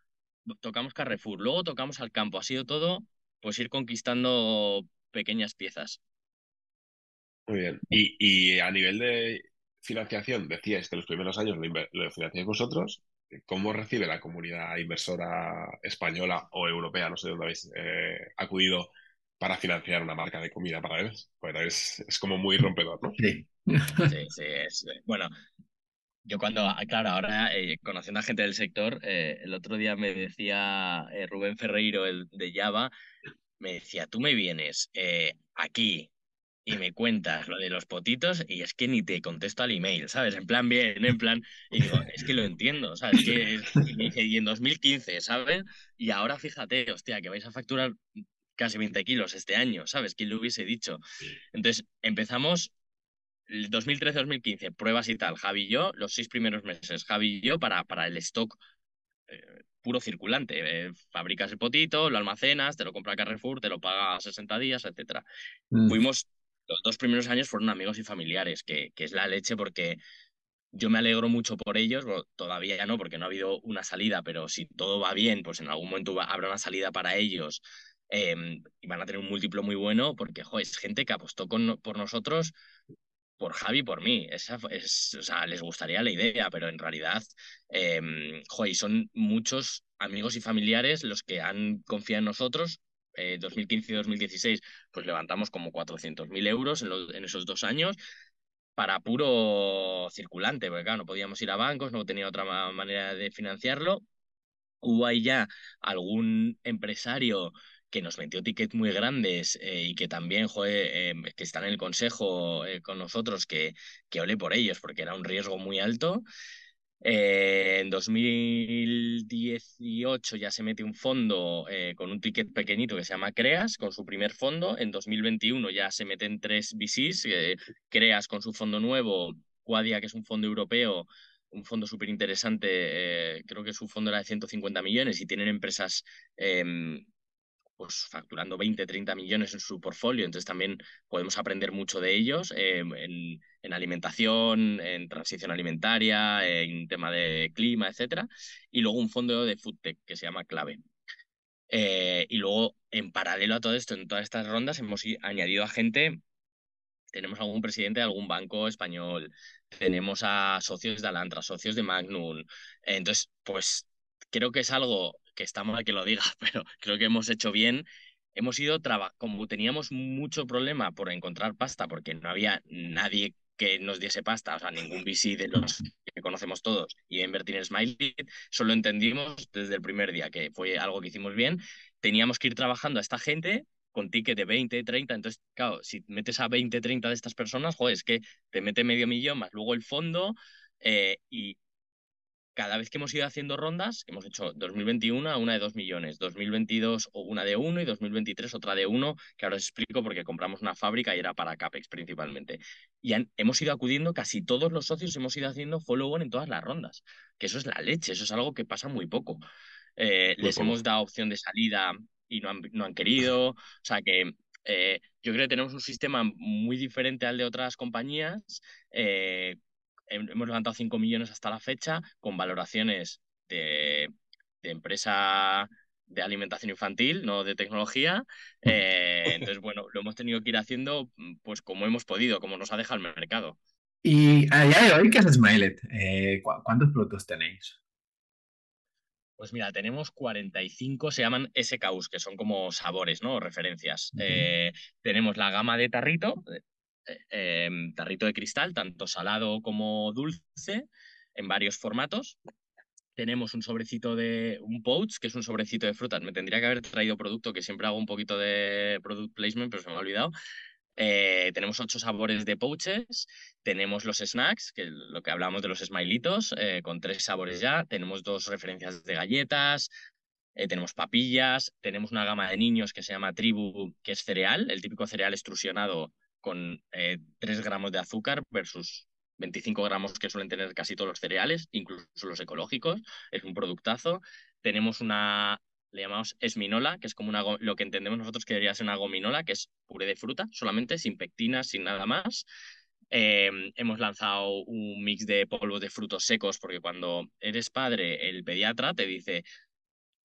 tocamos Carrefour, luego tocamos al campo. Ha sido todo, pues ir conquistando pequeñas piezas. Muy bien. Y, a nivel de financiación, decíais que los primeros años lo, financiáis vosotros. ¿Cómo recibe la comunidad inversora española o europea, no sé dónde habéis eh, acudido para financiar una marca de comida para bebés? Pues es, es como muy rompedor, ¿no? Sí. Sí, sí, es, bueno, yo cuando, ah, claro, ahora eh, conociendo a gente del sector, eh, el otro día me decía eh, Rubén Ferreiro, el de Java, me decía, tú me vienes aquí y me cuentas lo de los potitos y es que ni te contesto al email, ¿sabes? En plan bien, en plan, y digo, es que lo entiendo, ¿sabes? Que y, en 2015, ¿sabes? Y ahora fíjate, hostia, que vais a facturar casi 20 kilos este año, ¿sabes? ¿Quién lo hubiese dicho? Entonces, empezamos 2013-2015, pruebas y tal, Javi y yo, los seis primeros meses, Javi y yo para, para el stock eh, puro circulante. Eh, fabricas el potito, lo almacenas, te lo compra Carrefour, te lo paga a 60 días, etc. Mm. Fuimos, los dos primeros años fueron amigos y familiares, que, que es la leche porque yo me alegro mucho por ellos, todavía ya no, porque no ha habido una salida, pero si todo va bien, pues en algún momento habrá una salida para ellos em, y van a tener un múltiplo muy bueno, porque es gente que apostó con, por nosotros por Javi por mí. Esa, es, o sea, les gustaría la idea, pero en realidad, eh, son muchos amigos y familiares los que han confiado en nosotros. Eh, 2015 y 2016, pues levantamos como 400.000 euros en, en esos dos años para puro circulante, porque claro, no podíamos ir a bancos, no tenía otra manera de financiarlo. Hubo ahí ya algún empresario que nos metió tickets muy grandes eh, y que también, eh, que están en el consejo eh, con nosotros, que, que ole por ellos, porque era un riesgo muy alto. En 2018 ya se mete un fondo con un ticket pequeñito que se llama Creas, con su primer fondo. En 2021 ya se meten tres VCs, Creas con su fondo nuevo, Quadia, que es un fondo europeo, un fondo súper interesante, creo que su fondo era de 150 millones y tienen empresas em, pues facturando 20, 30 millones en su portfolio, entonces también podemos aprender mucho de ellos eh, en, en, alimentación, en transición alimentaria, en tema de clima, etcétera, y luego un fondo de foodtech que se llama Clave. Eh, y luego, en paralelo a todo esto, en todas estas rondas hemos añadido a gente tenemos algún presidente de algún banco español, tenemos a socios de Alantra, socios de Magnum. Entonces, pues creo que es algo que está mal que lo diga, pero creo que hemos hecho bien. Hemos ido, como teníamos mucho problema por encontrar pasta, porque no había nadie que nos diese pasta, o sea, ningún VC de los que conocemos todos y invertir en Smiley, solo entendimos desde el primer día que fue algo que hicimos bien. Teníamos que ir trabajando a esta gente con ticket de 20, 30, entonces, claro, si metes a 20, 30 de estas personas, joder, es que te mete medio millón más luego el fondo eh, y cada vez que hemos ido haciendo rondas, hemos hecho 2021 una de 2 millones, 2022 una de 1 y 2023 otra de 1, que ahora os explico porque compramos una fábrica y era para CAPEX principalmente. Y hemos ido acudiendo, casi todos los socios hemos ido haciendo follow-on en todas las rondas, que eso es la leche, eso es algo que pasa muy poco. Eh, les hemos dado opción de salida y no han, no han querido, o sea que eh, yo creo que tenemos un sistema muy diferente al de otras compañías, eh, hemos levantado 5 millones hasta la fecha con valoraciones de, empresa de alimentación infantil, no de tecnología. Eh, entonces, bueno, lo hemos tenido que ir haciendo pues como hemos podido, como nos ha dejado el mercado. Y a día de hoy, ¿qué es Smilet? Eh, ¿Cuántos productos tenéis? Pues mira, tenemos 45, se llaman SKUs, que son como sabores, ¿no? O referencias. Eh, tenemos la gama de tarrito, eh, em, tarrito de cristal, tanto salado como dulce, en varios formatos. Tenemos un sobrecito de un pouch, que es un sobrecito de frutas. Me tendría que haber traído producto, que siempre hago un poquito de product placement, pero se me ha olvidado. Eh, tenemos ocho sabores de pouches, tenemos los snacks, que lo que hablamos de los smilitos, eh, con tres sabores ya, tenemos dos referencias de galletas, tenemos papillas, tenemos una gama de niños que se llama Tribu, que es cereal, el típico cereal extrusionado con 3 gramos de azúcar versus 25 gramos que suelen tener casi todos los cereales, incluso los ecológicos, es un productazo. Tenemos una le llamamos esminola, que es como una, lo que entendemos nosotros que debería ser una gominola, que es puré de fruta solamente, sin pectinas, sin nada más. Em, hemos lanzado un mix de polvos de frutos secos, porque cuando eres padre, el pediatra te dice,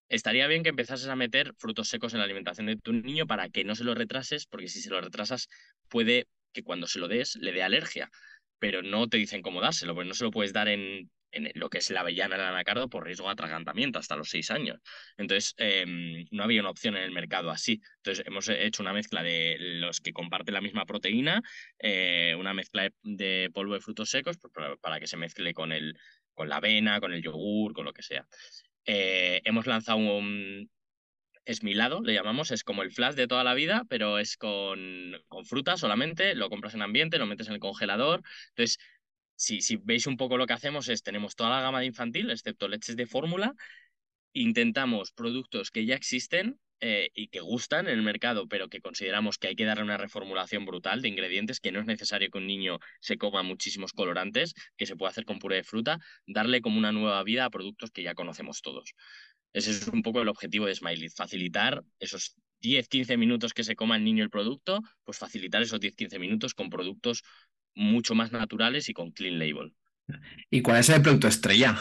estaría bien que empezases a meter frutos secos en la alimentación de tu niño para que no se lo retrases, porque si se lo retrasas puede que cuando se lo des le dé alergia, pero no te dicen cómo dárselo, porque no se lo puedes dar en en lo que es la avellana el anacardo por riesgo de atragantamiento hasta los seis años. Entonces, em, no había una opción en el mercado así. Entonces, hemos hecho una mezcla de los que comparten la misma proteína, eh, una mezcla de, polvo de frutos secos pues, para, que se mezcle con, el, con la avena, con el yogur, con lo que sea. Eh, hemos lanzado un esmilado, le llamamos, es como el flash de toda la vida, pero es con, con fruta solamente, lo compras en ambiente, lo metes en el congelador. Entonces, si, si veis un poco lo que hacemos es, tenemos toda la gama de infantil, excepto leches de fórmula, intentamos productos que ya existen eh, y que gustan en el mercado, pero que consideramos que hay que darle una reformulación brutal de ingredientes, que no es necesario que un niño se coma muchísimos colorantes, que se puede hacer con puré de fruta, darle como una nueva vida a productos que ya conocemos todos. Ese es un poco el objetivo de Smiley, facilitar esos 10-15 minutos que se coma el niño el producto, pues facilitar esos 10-15 minutos con productos mucho más naturales y con clean label. ¿Y cuál es el producto estrella?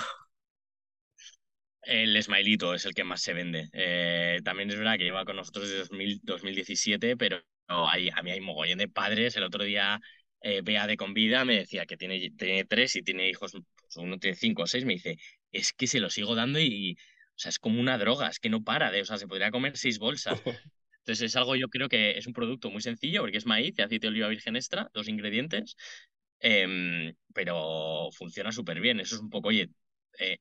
El Smilito es el que más se vende. Eh, también es verdad que lleva con nosotros desde 2017, pero hay, a mí hay mogollón de padres. El otro día eh, Bea de Convida me decía que tiene, tiene tres y tiene hijos, pues uno tiene cinco o seis. Me dice, es que se lo sigo dando y, o sea, es como una droga, es que no para de, o sea, se podría comer seis bolsas. Entonces es algo, yo creo que es un producto muy sencillo porque es maíz y aceite de oliva virgen extra, dos ingredientes, em, pero funciona súper bien. Eso es un poco, oye, eh,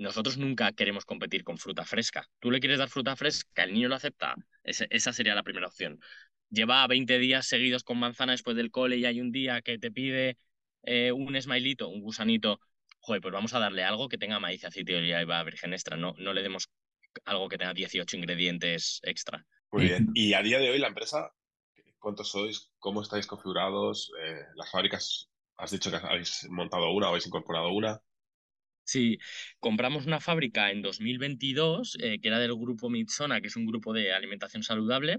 nosotros nunca queremos competir con fruta fresca. Tú le quieres dar fruta fresca, el niño lo acepta, esa sería la primera opción. Lleva 20 días seguidos con manzana después del cole y hay un día que te pide eh, un smilito, un gusanito, joder, pues vamos a darle algo que tenga maíz, aceite de oliva virgen extra, no, no le demos algo que tenga 18 ingredientes extra. Muy bien. Y a día de hoy la empresa, ¿cuántos sois? ¿Cómo estáis configurados? Eh, las fábricas, has dicho que habéis montado una o habéis incorporado una. Sí, compramos una fábrica en 2022 eh, que era del grupo Mitsona, que es un grupo de alimentación saludable.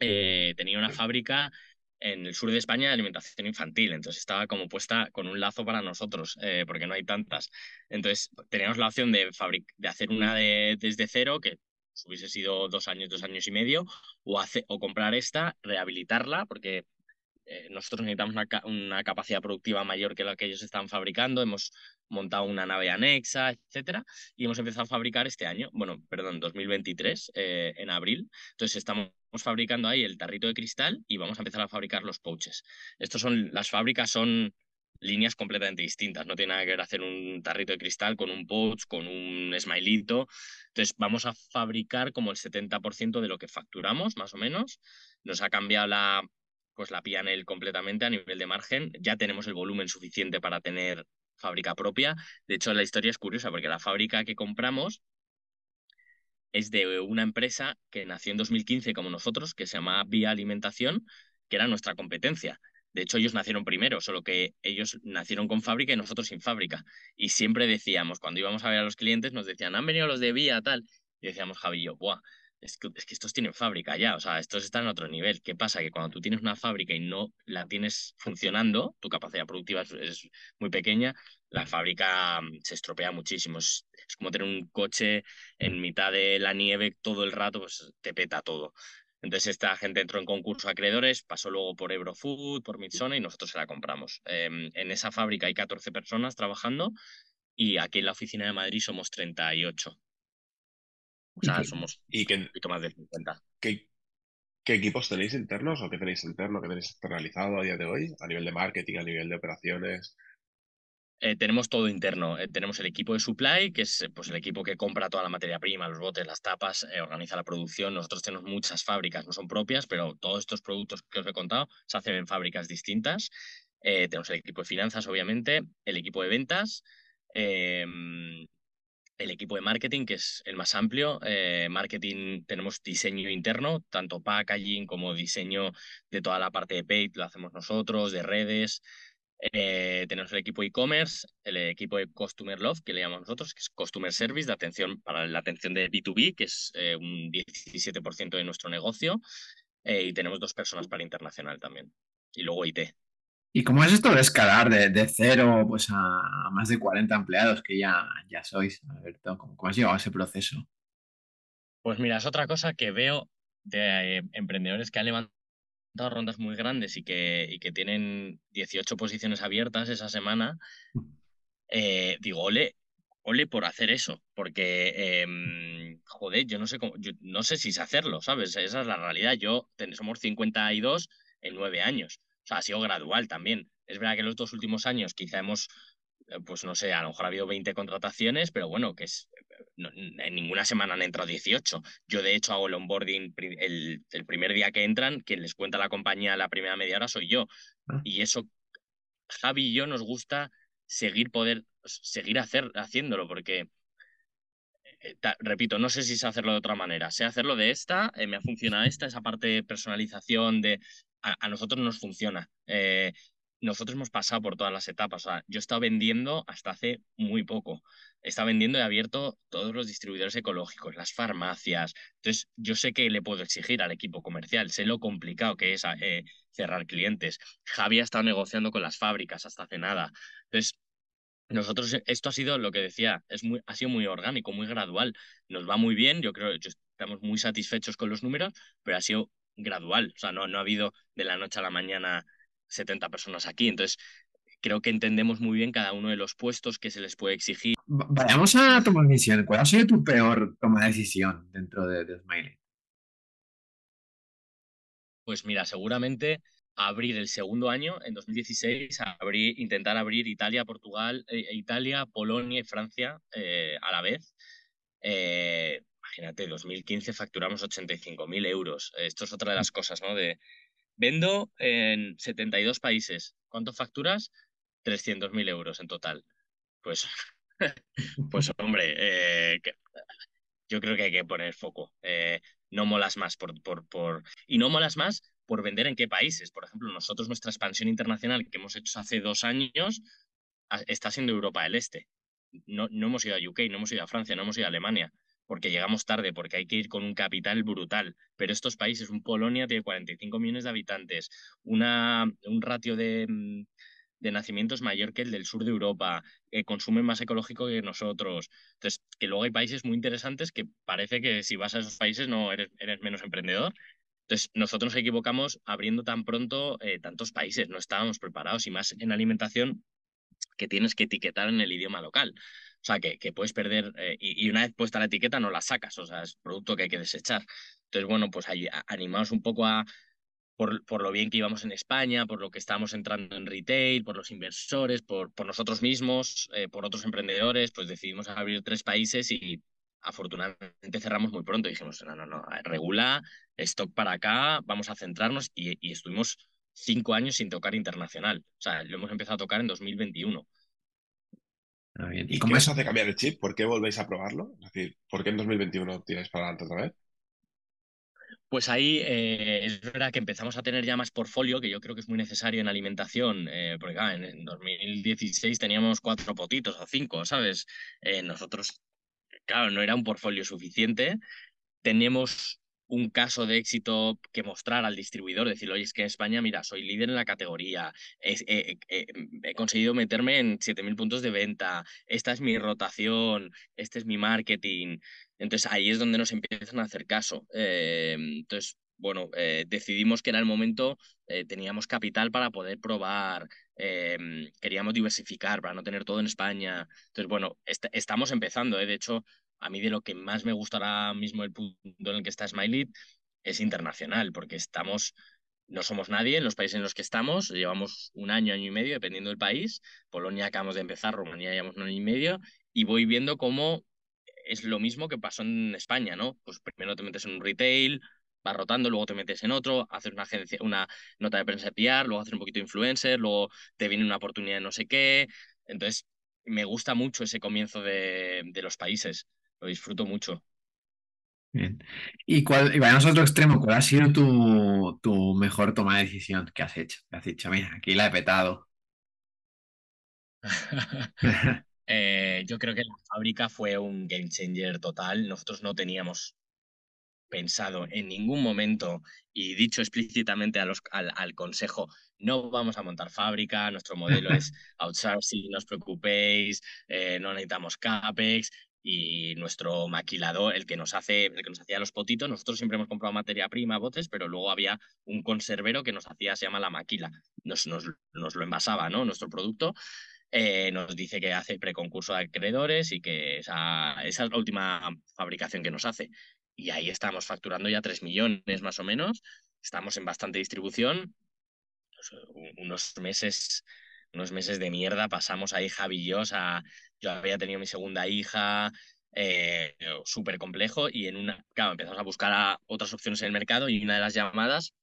Eh, tenía una fábrica en el sur de España de alimentación infantil, entonces estaba como puesta con un lazo para nosotros, porque no hay tantas. Entonces teníamos la opción de, de hacer una de, desde cero, que hubiese sido dos años, dos años y medio, o, hace, o comprar esta, rehabilitarla, porque eh, nosotros necesitamos una, capacidad productiva mayor que la que ellos están fabricando, hemos montado una nave anexa, etcétera, y hemos empezado a fabricar este año, bueno, perdón, 2023, eh, en abril. Entonces estamos fabricando ahí el tarrito de cristal y vamos a empezar a fabricar los pouches. Estos son, las fábricas son líneas completamente distintas. No tiene nada que ver hacer un tarrito de cristal con un pouch, con un smilito. Entonces vamos a fabricar como el 70% de lo que facturamos, más o menos. Nos ha cambiado la, pues la PNL completamente a nivel de margen. Ya tenemos el volumen suficiente para tener fábrica propia. De hecho, la historia es curiosa porque la fábrica que compramos es de una empresa que nació en 2015 como nosotros, que se llama Vía Alimentación, que era nuestra competencia. De hecho, ellos nacieron primero, solo que ellos nacieron con fábrica y nosotros sin fábrica. Y siempre decíamos, cuando íbamos a ver a los clientes, nos decían, han venido los de Vía, tal. Y decíamos, Javi Buah, es que, es que estos tienen fábrica ya, o sea, estos están en otro nivel. ¿Qué pasa? Que cuando tú tienes una fábrica y no la tienes funcionando, tu capacidad productiva es, muy pequeña, la fábrica mm, se estropea muchísimo. Es, como tener un coche en mitad de la nieve todo el rato, pues te peta todo. Entonces esta gente entró en concurso acreedores, pasó luego por Ebrofood, por Mitsona y nosotros se la compramos. Em, en esa fábrica hay 14 personas trabajando y aquí en la oficina de Madrid somos 38. O sea, somos ¿Y qué, un poquito más de 50. ¿qué, qué equipos tenéis internos o qué tenéis interno, qué tenéis externalizado a día de hoy? A nivel de marketing, a nivel de operaciones. Eh, tenemos todo interno. Eh, tenemos el equipo de supply, que es pues, el equipo que compra toda la materia prima, los botes, las tapas, eh, organiza la producción. Nosotros tenemos muchas fábricas, no son propias, pero todos estos productos que os he contado se hacen en fábricas distintas. tenemos el equipo de finanzas, obviamente, el equipo de ventas, el equipo de marketing, que es el más amplio. marketing tenemos diseño interno, tanto packaging como diseño de toda la parte de paid, lo hacemos nosotros, de redes. Eh, tenemos el equipo e-commerce, el equipo de Customer Love, que le llamamos nosotros, que es Customer Service, de atención para la atención de B2B, que es eh, un 17% de nuestro negocio. Eh, y tenemos dos personas para internacional también. Y luego IT. ¿Y cómo es esto de escalar de, cero pues a, más de 40 empleados que ya, ya sois, Alberto? ¿Cómo, ¿Cómo has llevado ese proceso? Pues mira, es otra cosa que veo de emprendedores que han levantado rondas muy grandes y que, y que tienen 18 posiciones abiertas esa semana, eh, digo, ole, ole por hacer eso, porque, em, joder, yo no sé cómo, yo no sé si sé hacerlo, ¿sabes? Esa es la realidad. Yo, somos 52 en nueve años. O sea, ha sido gradual también. Es verdad que en los dos últimos años quizá hemos eh, pues no sé, a lo mejor ha habido 20 contrataciones, pero bueno, que es, en ninguna semana han entrado 18. Yo de hecho hago el onboarding el, el, primer día que entran, quien les cuenta la compañía la primera media hora soy yo. Ah. Y eso, Javi y yo nos gusta seguir poder, seguir hacer, haciéndolo, porque eh, repito, no sé si sé hacerlo de otra manera. Sé hacerlo de esta, eh, me ha funcionado esta, esa parte de personalización, de a, nosotros nos funciona. Eh, nosotros hemos pasado por todas las etapas. Yo he estado vendiendo hasta hace muy poco. He estado vendiendo y abierto todos los distribuidores ecológicos, las farmacias. Entonces, yo sé que le puedo exigir al equipo comercial, sé lo complicado que es cerrar clientes. Javi ha estado negociando con las fábricas hasta hace nada. Entonces, nosotros, esto ha sido lo que decía, es muy, ha sido muy orgánico, muy gradual. Nos va muy bien, yo creo estamos muy satisfechos con los números, pero ha sido gradual. O sea, no, no ha habido de la noche a la mañana 70 personas aquí. Entonces, creo que entendemos muy bien cada uno de los puestos que se les puede exigir. Vayamos a tomar decisión. ¿Cuál ha sido tu peor toma de decisión dentro de, de Smiley? Pues mira, seguramente abrir el segundo año, en 2016, abrir, intentar abrir Italia, Portugal, eh, Italia, Polonia y Francia eh, a la vez. Eh, imagínate, 2015 facturamos 85.000 euros. Esto es otra de las cosas, ¿no? De, Vendo en 72 países. ¿Cuánto facturas? 300.000 euros en total. Pues, pues hombre, eh, yo creo que hay que poner foco. Eh, no molas más por, por, por... Y no molas más por vender en qué países. Por ejemplo, nosotros nuestra expansión internacional que hemos hecho hace dos años está siendo Europa del Este. No, no hemos ido a UK, no hemos ido a Francia, no hemos ido a Alemania porque llegamos tarde, porque hay que ir con un capital brutal. Pero estos países, un Polonia tiene 45 millones de habitantes, una, un ratio de, mm, de nacimientos mayor que el del sur de Europa, que consumen más ecológico que nosotros. Entonces, que luego hay países muy interesantes que parece que si vas a esos países no eres, eres menos emprendedor. Entonces, nosotros nos equivocamos abriendo tan pronto eh, tantos países, no estábamos preparados y más en alimentación que tienes que etiquetar en el idioma local. O sea, que, que puedes perder eh, y, una vez puesta la etiqueta no la sacas, o sea, es producto que hay que desechar. Entonces, bueno, pues ahí un poco a, por, por, lo bien que íbamos en España, por lo que estábamos entrando en retail, por los inversores, por, por nosotros mismos, eh, por otros emprendedores, pues decidimos abrir tres países y afortunadamente cerramos muy pronto. Dijimos, no, no, no, regula, stock para acá, vamos a centrarnos y, y estuvimos cinco años sin tocar internacional. O sea, lo hemos empezado a tocar en 2021. Ah, ¿Y, cómo eso hace cambiar el chip? ¿Por qué volvéis a probarlo? Es decir, ¿por qué en 2021 tienes para adelante otra vez? Pues ahí eh, es verdad que empezamos a tener ya más portfolio, que yo creo que es muy necesario en alimentación, eh, porque en, 2016 teníamos cuatro potitos o cinco, ¿sabes? Eh, nosotros, claro, no era un portfolio suficiente. Tenemos un caso de éxito que mostrar al distribuidor, decirle, oye, es que en España, mira, soy líder en la categoría, he conseguido meterme en 7.000 puntos de venta, esta es mi rotación, este es mi marketing. Entonces ahí es donde nos empiezan a hacer caso. Eh, entonces, bueno, eh, decidimos que era el momento, eh, teníamos capital para poder probar, queríamos diversificar para no tener todo en España. Entonces, bueno, estamos empezando, de hecho, a mí de lo que más me gusta ahora mismo el punto en el que está Smiley es internacional, porque estamos, no somos nadie en los países en los que estamos, llevamos un año, año y medio, dependiendo del país. Polonia acabamos de empezar, Rumanía llevamos un año y medio, y voy viendo cómo es lo mismo que pasó en España, ¿no? Pues primero te metes en un retail, vas rotando, luego te metes en otro, haces una agencia, una nota de prensa PR, luego haces un poquito de influencer, luego te viene una oportunidad de no sé qué. Entonces, me gusta mucho ese comienzo de, de los países, lo disfruto mucho. Bien. ¿Y cuál, y vayamos a otro extremo, cuál ha sido tu, tu mejor toma de decisión que has hecho? Que has dicho, mira, aquí la he petado. Eh, yo creo que la fábrica fue un game changer total. Nosotros no teníamos pensado en ningún momento y dicho explícitamente a los, al, al, consejo, no vamos a montar fábrica, nuestro modelo es outsourcing, no os preocupéis, eh, no necesitamos CAPEX y nuestro maquilador, el que nos hace, el que nos hacía los potitos, nosotros siempre hemos comprado materia prima, botes, pero luego había un conservero que nos hacía, se llama la maquila, nos, nos, nos lo envasaba, ¿no? Nuestro producto eh, nos dice que hace preconcurso de acreedores y que esa, esa, es la última fabricación que nos hace. Y ahí estamos facturando ya 3 millones más o menos, estamos en bastante distribución, pues, unos meses unos meses de mierda pasamos ahí Javi yo, había tenido mi segunda hija, eh, súper complejo, y en una, claro, empezamos a buscar otras opciones en el mercado y una de las llamadas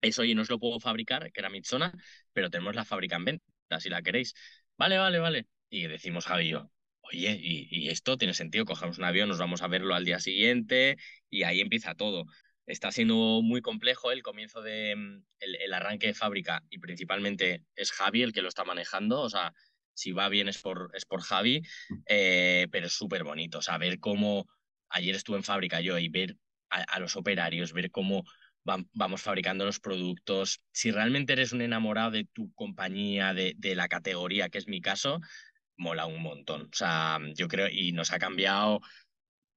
es, oye, no os lo puedo fabricar, que era zona pero tenemos la fábrica en venta, si la queréis. Vale, vale, vale. Y decimos Javi yo, oye, y, y, esto tiene sentido, cogemos un avión, nos vamos a verlo al día siguiente y ahí empieza todo. Está siendo muy complejo el comienzo de mm, el, el, arranque de fábrica y principalmente es Javi el que lo está manejando, o sea, si va bien es por, es por Javi, eh, pero es súper bonito, o sea, ver cómo ayer estuve en fábrica yo y ver a, a los operarios, ver cómo vamos fabricando los productos. Si realmente eres un enamorado de tu compañía, de, de, la categoría, que es mi caso, mola un montón. O sea, yo creo, y nos ha cambiado,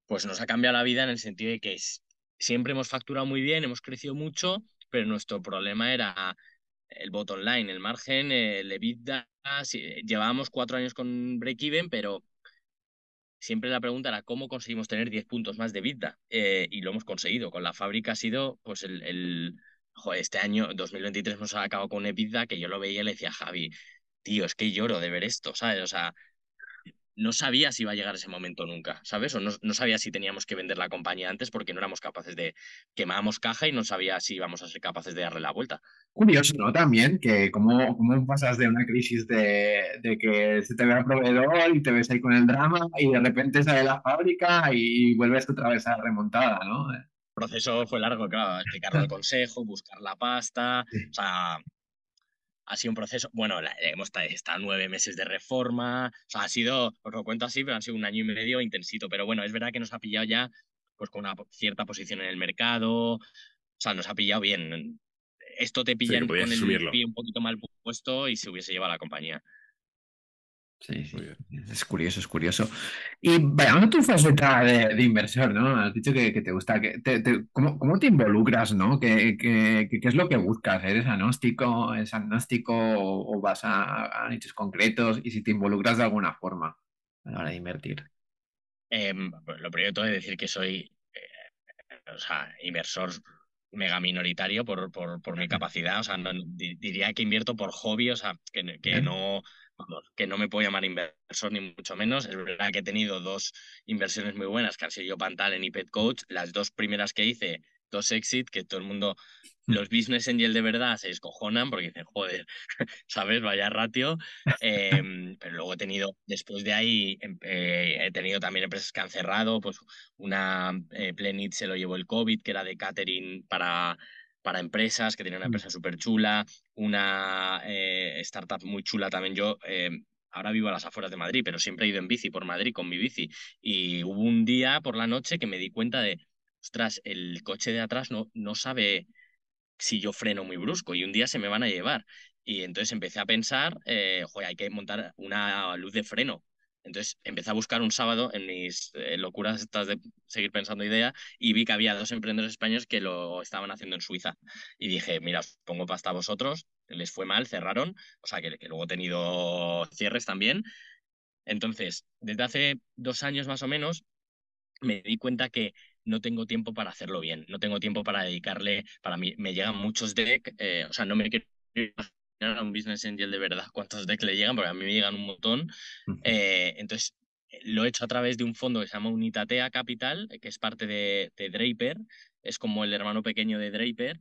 pues nos ha cambiado la vida en el sentido de que siempre hemos facturado muy bien, hemos crecido mucho, pero nuestro problema era el bottom line, el margen, el EBITDA. Llevábamos cuatro años con break-even, pero siempre la pregunta era cómo conseguimos tener 10 puntos más de vida eh, y lo hemos conseguido. Con la fábrica ha sido, pues, el, el joder, este año, 2023, nos ha acabado con EBITDA que yo lo veía y le decía Javi, tío, es que lloro de ver esto, ¿sabes? O sea, no sabía si iba a llegar ese momento nunca, ¿sabes? O no, no, sabía si teníamos que vender la compañía antes porque no éramos capaces de quemábamos caja y no sabía si íbamos a ser capaces de darle la vuelta. Curioso, ¿no? También que cómo, cómo pasas de una crisis de, de que se te ve el proveedor y te ves ahí con el drama y de repente sale la fábrica y vuelves otra vez a la remontada, ¿no? El proceso fue largo, claro, explicarlo al consejo, buscar la pasta, sí. o sea, ha sido un proceso, bueno, hemos estado nueve meses de reforma, o sea, ha sido, os lo cuento así, pero ha sido un año y medio intensito, pero bueno, es verdad que nos ha pillado ya pues con una cierta posición en el mercado, o sea, nos ha pillado bien. Esto te pilla sí, con el pie un poquito mal puesto y se hubiese llevado a la compañía. Sí, sí. Es curioso, es curioso. Y vayamos a tu faceta de, de, inversor, ¿no? Has dicho que, que te gusta. Que te, te, ¿cómo, ¿cómo, te involucras, no? ¿Qué, qué, qué, es lo que buscas? ¿Eres agnóstico? ¿Es agnóstico o, o vas a, a, nichos concretos? Y si te involucras de alguna forma a la hora de invertir. Eh, lo primero de todo es decir que soy eh, o sea, inversor mega minoritario por, por, por mi capacidad. O sea, no, diría que invierto por hobby, o sea, que, que no vamos, que no me puedo llamar inversor ni mucho menos. Es verdad que he tenido dos inversiones muy buenas, que han sido yo Pantalen y Pet Coach. Las dos primeras que hice, dos exit, que todo el mundo, los business angel de verdad se descojonan porque dicen, joder, ¿sabes? Vaya ratio. Eh, pero luego he tenido, después de ahí, eh, he tenido también empresas que han cerrado, pues una eh, Plenit se lo llevó el COVID, que era de catering para para empresas, que tenía una empresa súper chula, una eh, startup muy chula también. Yo eh, ahora vivo a las afueras de Madrid, pero siempre he ido en bici por Madrid con mi bici. Y hubo un día por la noche que me di cuenta de, ostras, el coche de atrás no, no sabe si yo freno muy brusco y un día se me van a llevar. Y entonces empecé a pensar, eh, joder, hay que montar una luz de freno entonces empecé a buscar un sábado en mis eh, locuras estas de seguir pensando idea y vi que había dos emprendedores españoles que lo estaban haciendo en Suiza. Y dije, mira, os pongo pasta a vosotros, les fue mal, cerraron, o sea que, que luego he tenido cierres también. Entonces, desde hace dos años más o menos, me di cuenta que no tengo tiempo para hacerlo bien, no tengo tiempo para dedicarle, para mí me llegan muchos decks, eh, o sea, no me quiero a un business angel de verdad cuántos decks le llegan, porque a mí me llegan un montón. Eh, entonces, lo he hecho a través de un fondo que se llama Unitatea Capital, que es parte de, de Draper, es como el hermano pequeño de Draper,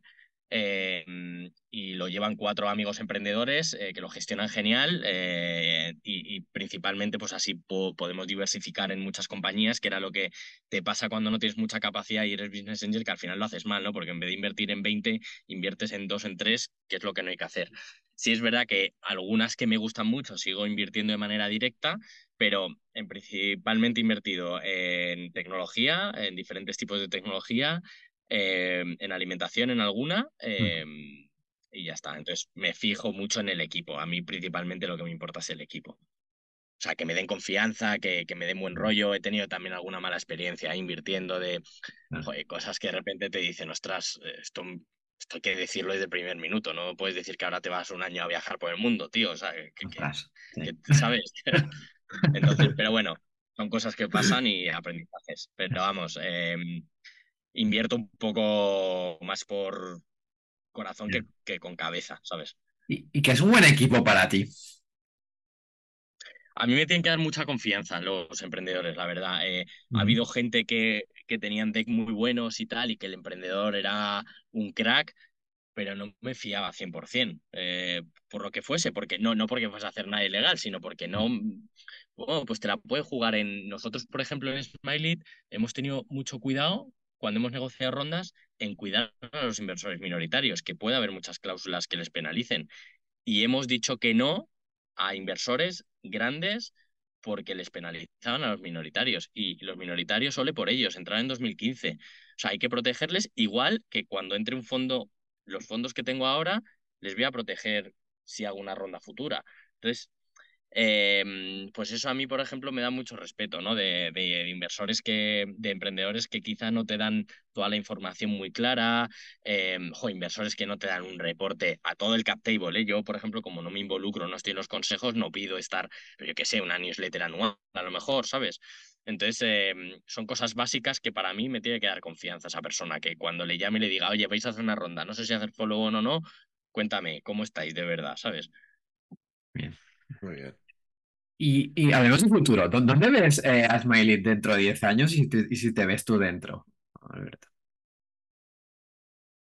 Em, y lo llevan cuatro amigos emprendedores eh, que lo gestionan genial eh, y, principalmente pues así podemos diversificar en muchas compañías, que era lo que te pasa cuando no tienes mucha capacidad y eres business angel, que al final lo haces mal, ¿no? Porque en vez de invertir en 20, inviertes en dos, en tres, que es lo que no hay que hacer. Sí es verdad que algunas que me gustan mucho sigo invirtiendo de manera directa, pero en principalmente invertido en tecnología, en diferentes tipos de tecnología, Em, en alimentación en alguna em, y ya está. Entonces me fijo mucho en el equipo. A mí principalmente lo que me importa es el equipo. O sea, que me den confianza, que, que me den buen rollo. He tenido también alguna mala experiencia invirtiendo de cosas que de repente te dicen, ostras, esto, esto hay que decirlo desde el primer minuto. No puedes decir que ahora te vas un año a viajar por el mundo, tío. O sea, que, ¿sabes? Entonces, pero bueno, son cosas que pasan y aprendizajes. Pero vamos, eh, invierto un poco más por corazón que, con cabeza, ¿sabes? ¿Y, y que es un buen equipo para ti? A mí me tienen que dar mucha confianza los emprendedores, la verdad. Eh, ha habido gente que, que tenían deck muy buenos y tal, y que el emprendedor era un crack, pero no me fiaba 100%, eh, por lo que fuese, porque no, no porque fuese a hacer nada ilegal, sino porque no, pues te la puede jugar en... Nosotros, por ejemplo, en Smiley hemos tenido mucho cuidado cuando hemos negociado rondas en cuidar a los inversores minoritarios, que puede haber muchas cláusulas que les penalicen. Y hemos dicho que no a inversores grandes porque les penalizaban a los minoritarios. Y los minoritarios solo por ellos, entraron en 2015. O sea, hay que protegerles igual que cuando entre un fondo, los fondos que tengo ahora, les voy a proteger si hago una ronda futura. Entonces, Em, pues eso a mí, por ejemplo, me da mucho respeto, ¿no? De, inversores que, de emprendedores que quizá no te dan toda la información muy clara, eh, inversores que no te dan un reporte a todo el cap table, ¿eh? Yo, por ejemplo, como no me involucro, no estoy en los consejos, no pido estar, yo qué sé, una newsletter anual, a lo mejor, ¿sabes? Entonces, em, son cosas básicas que para mí me tiene que dar confianza esa persona, que cuando le llame y le diga, oye, vais a hacer una ronda, no sé si hacer follow o no, cuéntame, ¿cómo estáis de verdad, ¿sabes? Bien. Muy bien. Y, y hablemos de futuro. ¿Dónde ves eh, a Smiley dentro de 10 años y, si te ves tú dentro, Alberto?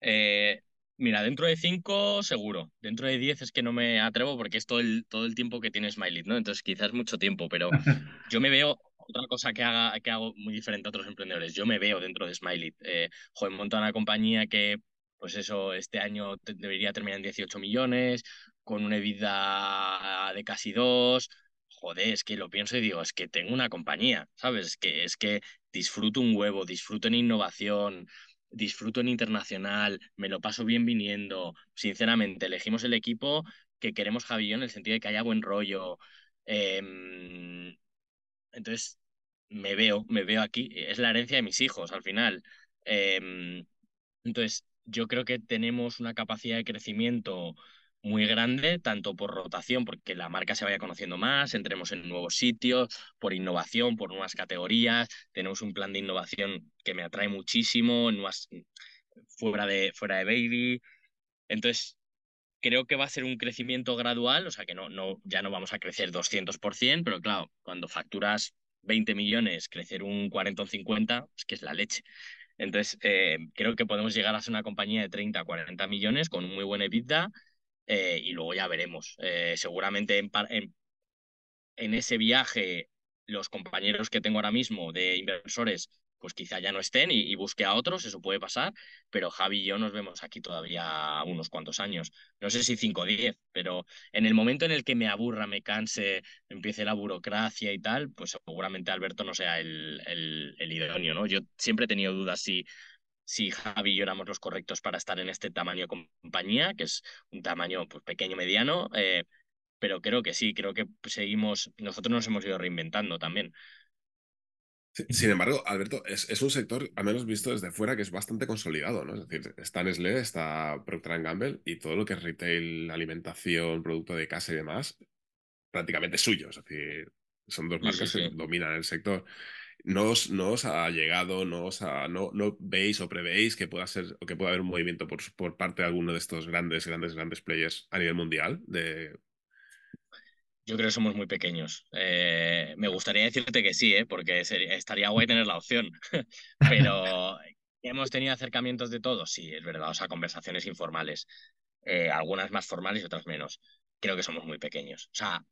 Eh, mira, dentro de 5 seguro. Dentro de 10 es que no me atrevo porque es todo el, todo el tiempo que tiene Smiley, ¿no? Entonces quizás mucho tiempo, pero yo me veo otra cosa que, haga, que hago muy diferente a otros emprendedores. Yo me veo dentro de Smiley. Eh, joder, monto una compañía que, pues eso, este año debería terminar en 18 millones, con una vida de casi 2 joder, es que lo pienso y digo, es que tengo una compañía, ¿sabes? Es que, es que disfruto un huevo, disfruto en innovación, disfruto en internacional, me lo paso bien viniendo. Sinceramente, elegimos el equipo que queremos Javi en el sentido de que haya buen rollo. Em, entonces, me veo, me veo aquí. Es la herencia de mis hijos al final. Em, entonces, yo creo que tenemos una capacidad de crecimiento muy grande, tanto por rotación, porque la marca se vaya conociendo más, entremos en nuevos sitios, por innovación, por nuevas categorías. Tenemos un plan de innovación que me atrae muchísimo, nuevas, fuera, de, fuera de Baby. Entonces, creo que va a ser un crecimiento gradual, o sea que no, no, ya no vamos a crecer 200%, pero claro, cuando facturas 20 millones, crecer un 40 o 50, es que es la leche. Entonces, eh, creo que podemos llegar a ser una compañía de 30 a 40 millones con un muy buen EBITDA eh, y luego ya veremos. Eh, seguramente en, en, ese viaje los compañeros que tengo ahora mismo de inversores pues quizá ya no estén y, busque a otros, eso puede pasar, pero Javi y yo nos vemos aquí todavía unos cuantos años. No sé si 5 o 10, pero en el momento en el que me aburra, me canse, empiece la burocracia y tal, pues seguramente Alberto no sea el, el, el idóneo, ¿no? Yo siempre he tenido dudas si si Javi y yo éramos los correctos para estar en este tamaño compañía, que es un tamaño pues, pequeño, mediano, eh, pero creo que sí, creo que seguimos, nosotros nos hemos ido reinventando también. Sin embargo, Alberto, es, es, un sector, al menos visto desde fuera, que es bastante consolidado, ¿no? Es decir, está Nestlé, está Procter Gamble y todo lo que es retail, alimentación, producto de casa y demás, prácticamente suyo. Es decir, son dos marcas que dominan el sector. No os, ha llegado, no, os no, veis o prevéis que pueda ser o que pueda haber un movimiento por, parte de alguno de estos grandes, grandes, grandes players a nivel mundial Yo creo que somos muy pequeños. Eh, me gustaría decirte que sí, ¿eh? porque estaría guay tener la opción. Pero hemos tenido acercamientos de todos, sí, es verdad. O sea, conversaciones informales. Eh, algunas más formales y otras menos. Creo que somos muy pequeños. O sea,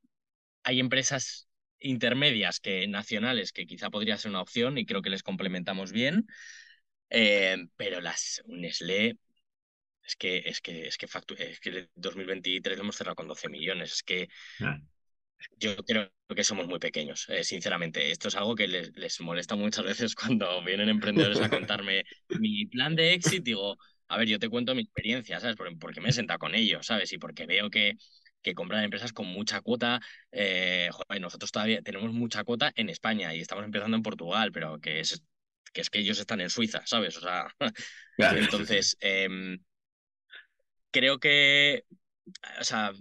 hay empresas intermedias que nacionales que quizá podría ser una opción y creo que les complementamos bien. Eh, pero las Nestlé es que es que es que es que el 2023 lo hemos cerrado con 12 millones. Es que Ah, yo creo que somos muy pequeños, eh, sinceramente. Esto es algo que les, les molesta muchas veces cuando vienen emprendedores a contarme mi plan de éxito. Digo, a ver, yo te cuento mi experiencia, ¿sabes? Porque, porque me he sentado con ellos, ¿sabes? Y porque veo que, que compran empresas con mucha cuota. Eh, joder, nosotros todavía tenemos mucha cuota en España y estamos empezando en Portugal, pero que es que, es que ellos están en Suiza, ¿sabes? O sea, claro. entonces, em, creo que, o sea,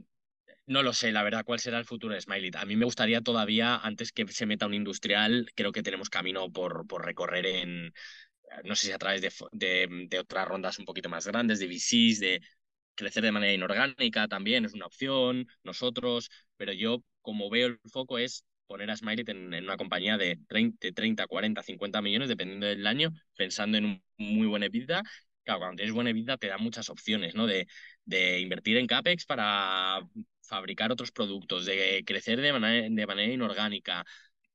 no lo sé, la verdad, cuál será el futuro de Smiley. A mí me gustaría todavía, antes que se meta un industrial, creo que tenemos camino por, por recorrer en, no sé si a través de, de, de otras rondas un poquito más grandes, de VCs, de crecer de manera inorgánica también es una opción, nosotros, pero yo como veo el foco es poner a Smiley en, en una compañía de 30, de 30, 40, 50 millones, dependiendo del año, pensando en un muy buena EBITDA. Claro, cuando tienes buena EBITDA te da muchas opciones, ¿no? De, de invertir en CAPEX para fabricar otros productos, de crecer de manera, de manera inorgánica.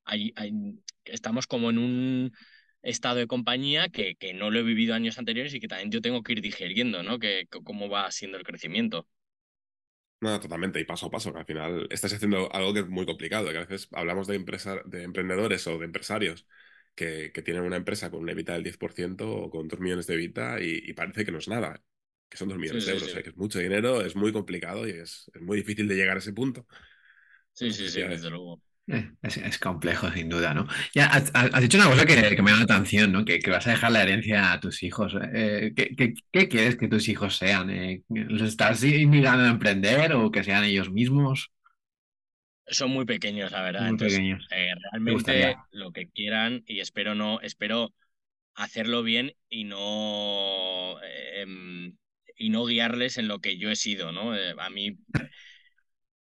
Hay, hay- estamos como en un estado de compañía que, que no lo he vivido años anteriores y que también yo tengo que ir digiriendo, ¿no? Que, que cómo va siendo el crecimiento. No, totalmente, y paso a paso, que al final estás haciendo algo que es muy complicado, que a veces hablamos de, empresa, de emprendedores o de empresarios que, que tienen una empresa con una EBITDA del 10% o con 2 millones de EBITDA y, y parece que no es nada, que son 2 Sí, millones de sí, euros, sí. eh, que es mucho dinero, es muy complicado y es, es muy difícil de llegar a ese punto. Sí, sí, sí, desde luego. Eh, Es, es complejo, sin duda, ¿no? Ya, has, dicho una cosa que, que me llama la atención, ¿no? Que, que vas a dejar la herencia a tus hijos. Eh, ¿qué, qué- qué quieres que tus hijos sean? Eh, ¿los estás invitando a emprender o que sean ellos mismos? Son muy pequeños, la verdad. Muy Entonces, pequeños. eh, realmente lo que quieran y espero no, espero hacerlo bien y no em, y no guiarles en lo que yo he sido, ¿no? A mí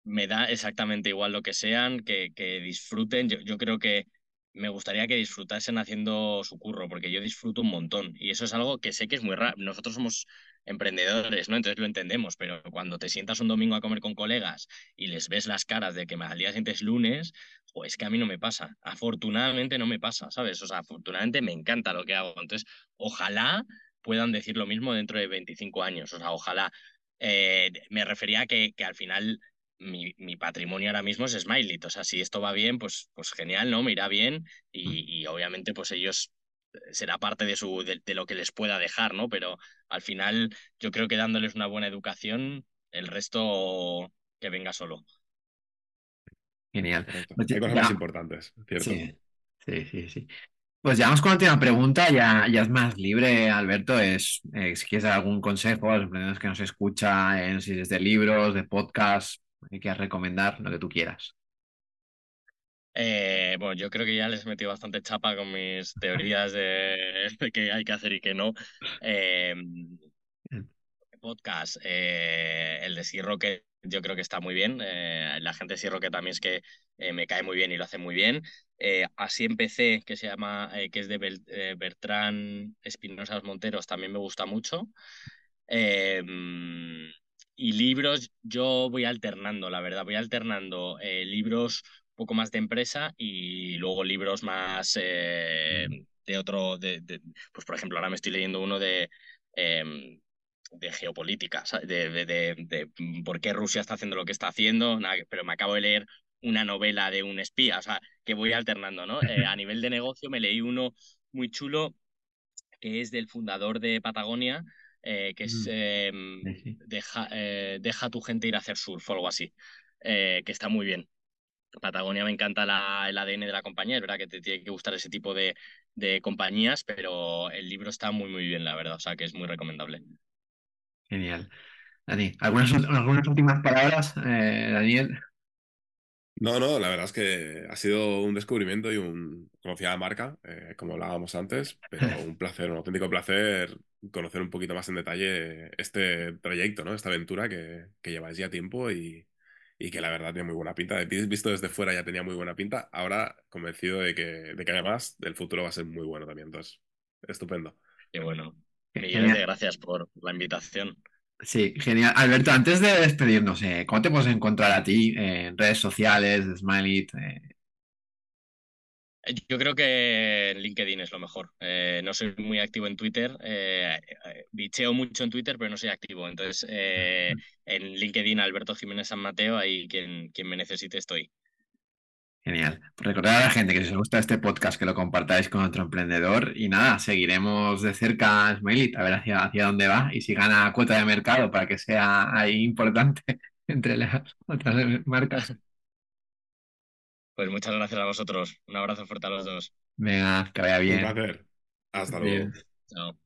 me da exactamente igual lo que sean, que, que disfruten. Yo, yo creo que me gustaría que disfrutasen haciendo su curro, porque yo disfruto un montón. Y eso es algo que sé que es muy raro. Nosotros somos emprendedores, ¿no? Entonces lo entendemos, pero cuando te sientas un domingo a comer con colegas y les ves las caras de que al día siguiente es lunes, pues es que a mí no me pasa. Afortunadamente no me pasa, ¿sabes? O sea, afortunadamente me encanta lo que hago. Entonces, ojalá puedan decir lo mismo dentro de 25 años. O sea, ojalá. Eh, me refería a que, que al final mi, mi patrimonio ahora mismo es Smiley. O sea, si esto va bien, pues, pues genial, ¿no? Me irá bien y, y obviamente pues ellos eh, será parte de, su, de, de lo que les pueda dejar, ¿no? Pero al final yo creo que dándoles una buena educación, el resto que venga solo. Genial. Correcto. Pues ya- Hay cosas ya- más importantes, ¿cierto? Sí, sí, sí, sí. Pues ya vamos con la última pregunta, ya, ya es más libre, Alberto, es eh, si quieres dar algún consejo a los emprendedores que nos escucha, eh, no sé si es de libros, de podcast, que recomendar, lo que tú quieras. Eh, bueno, yo creo que ya les he metido bastante chapa con mis teorías de, de qué hay que hacer y qué no. Eh, podcast, eh, el de Sea Rocket, yo creo que está muy bien. Eh, la gente de Sea Rocket también es que me cae muy bien y lo hace muy bien. Así empecé, que se llama, que es de Bel- Bertrán Espinosa Monteros, también me gusta mucho. Eh, y libros, yo voy alternando, la verdad, voy alternando eh, libros un poco más de empresa y luego libros más eh, de otro, de, de- pues por ejemplo, ahora me estoy leyendo uno de, em, de geopolítica, de, de, de, de por qué Rusia está haciendo lo que está haciendo, nada, pero me acabo de leer una novela de un espía, o sea, que voy alternando, ¿no? Eh, a nivel de negocio me leí uno muy chulo que es del fundador de Patagonia, eh, que es Mm, eh, sí. deja, eh, deja a tu gente ir a hacer surf o algo así, eh, que está muy bien. Patagonia me encanta la, el ADN de la compañía, es verdad que te tiene que gustar ese tipo de, de compañías, pero el libro está muy, muy bien, la verdad, o sea que es muy recomendable. Genial. Dani, ¿algunas, algunas últimas palabras, Daniel? No, no, la verdad es que ha sido un descubrimiento y un conocía la marca, eh, como hablábamos antes, pero un placer, un auténtico placer conocer un poquito más en detalle este trayecto, ¿no? Esta aventura que, que lleváis ya tiempo y, y, que la verdad tiene muy buena pinta. Visto desde fuera ya tenía muy buena pinta, ahora convencido de que, de que además el futuro va a ser muy bueno también. Entonces, estupendo. Qué bueno. Millones de gracias por la invitación. Sí, genial. Alberto, antes de despedirnos, eh, ¿cómo te puedes encontrar a ti en redes sociales, Smiley? Eh? Yo creo que LinkedIn es lo mejor. Eh, no soy muy activo en Twitter. bicheo mucho en Twitter, pero no soy activo. Entonces, en LinkedIn, Alberto Jiménez San Mateo, ahí quien, quien me necesite estoy. Genial. Pues recordad a la gente que si os gusta este podcast, que lo compartáis con otro emprendedor. Y nada, seguiremos de cerca a Smailit a ver hacia, hacia dónde va y si gana cuota de mercado para que sea ahí importante entre las otras marcas. Pues muchas gracias a vosotros. Un abrazo fuerte a los dos. Venga, que vaya bien. Un placer. Hasta luego. Chao.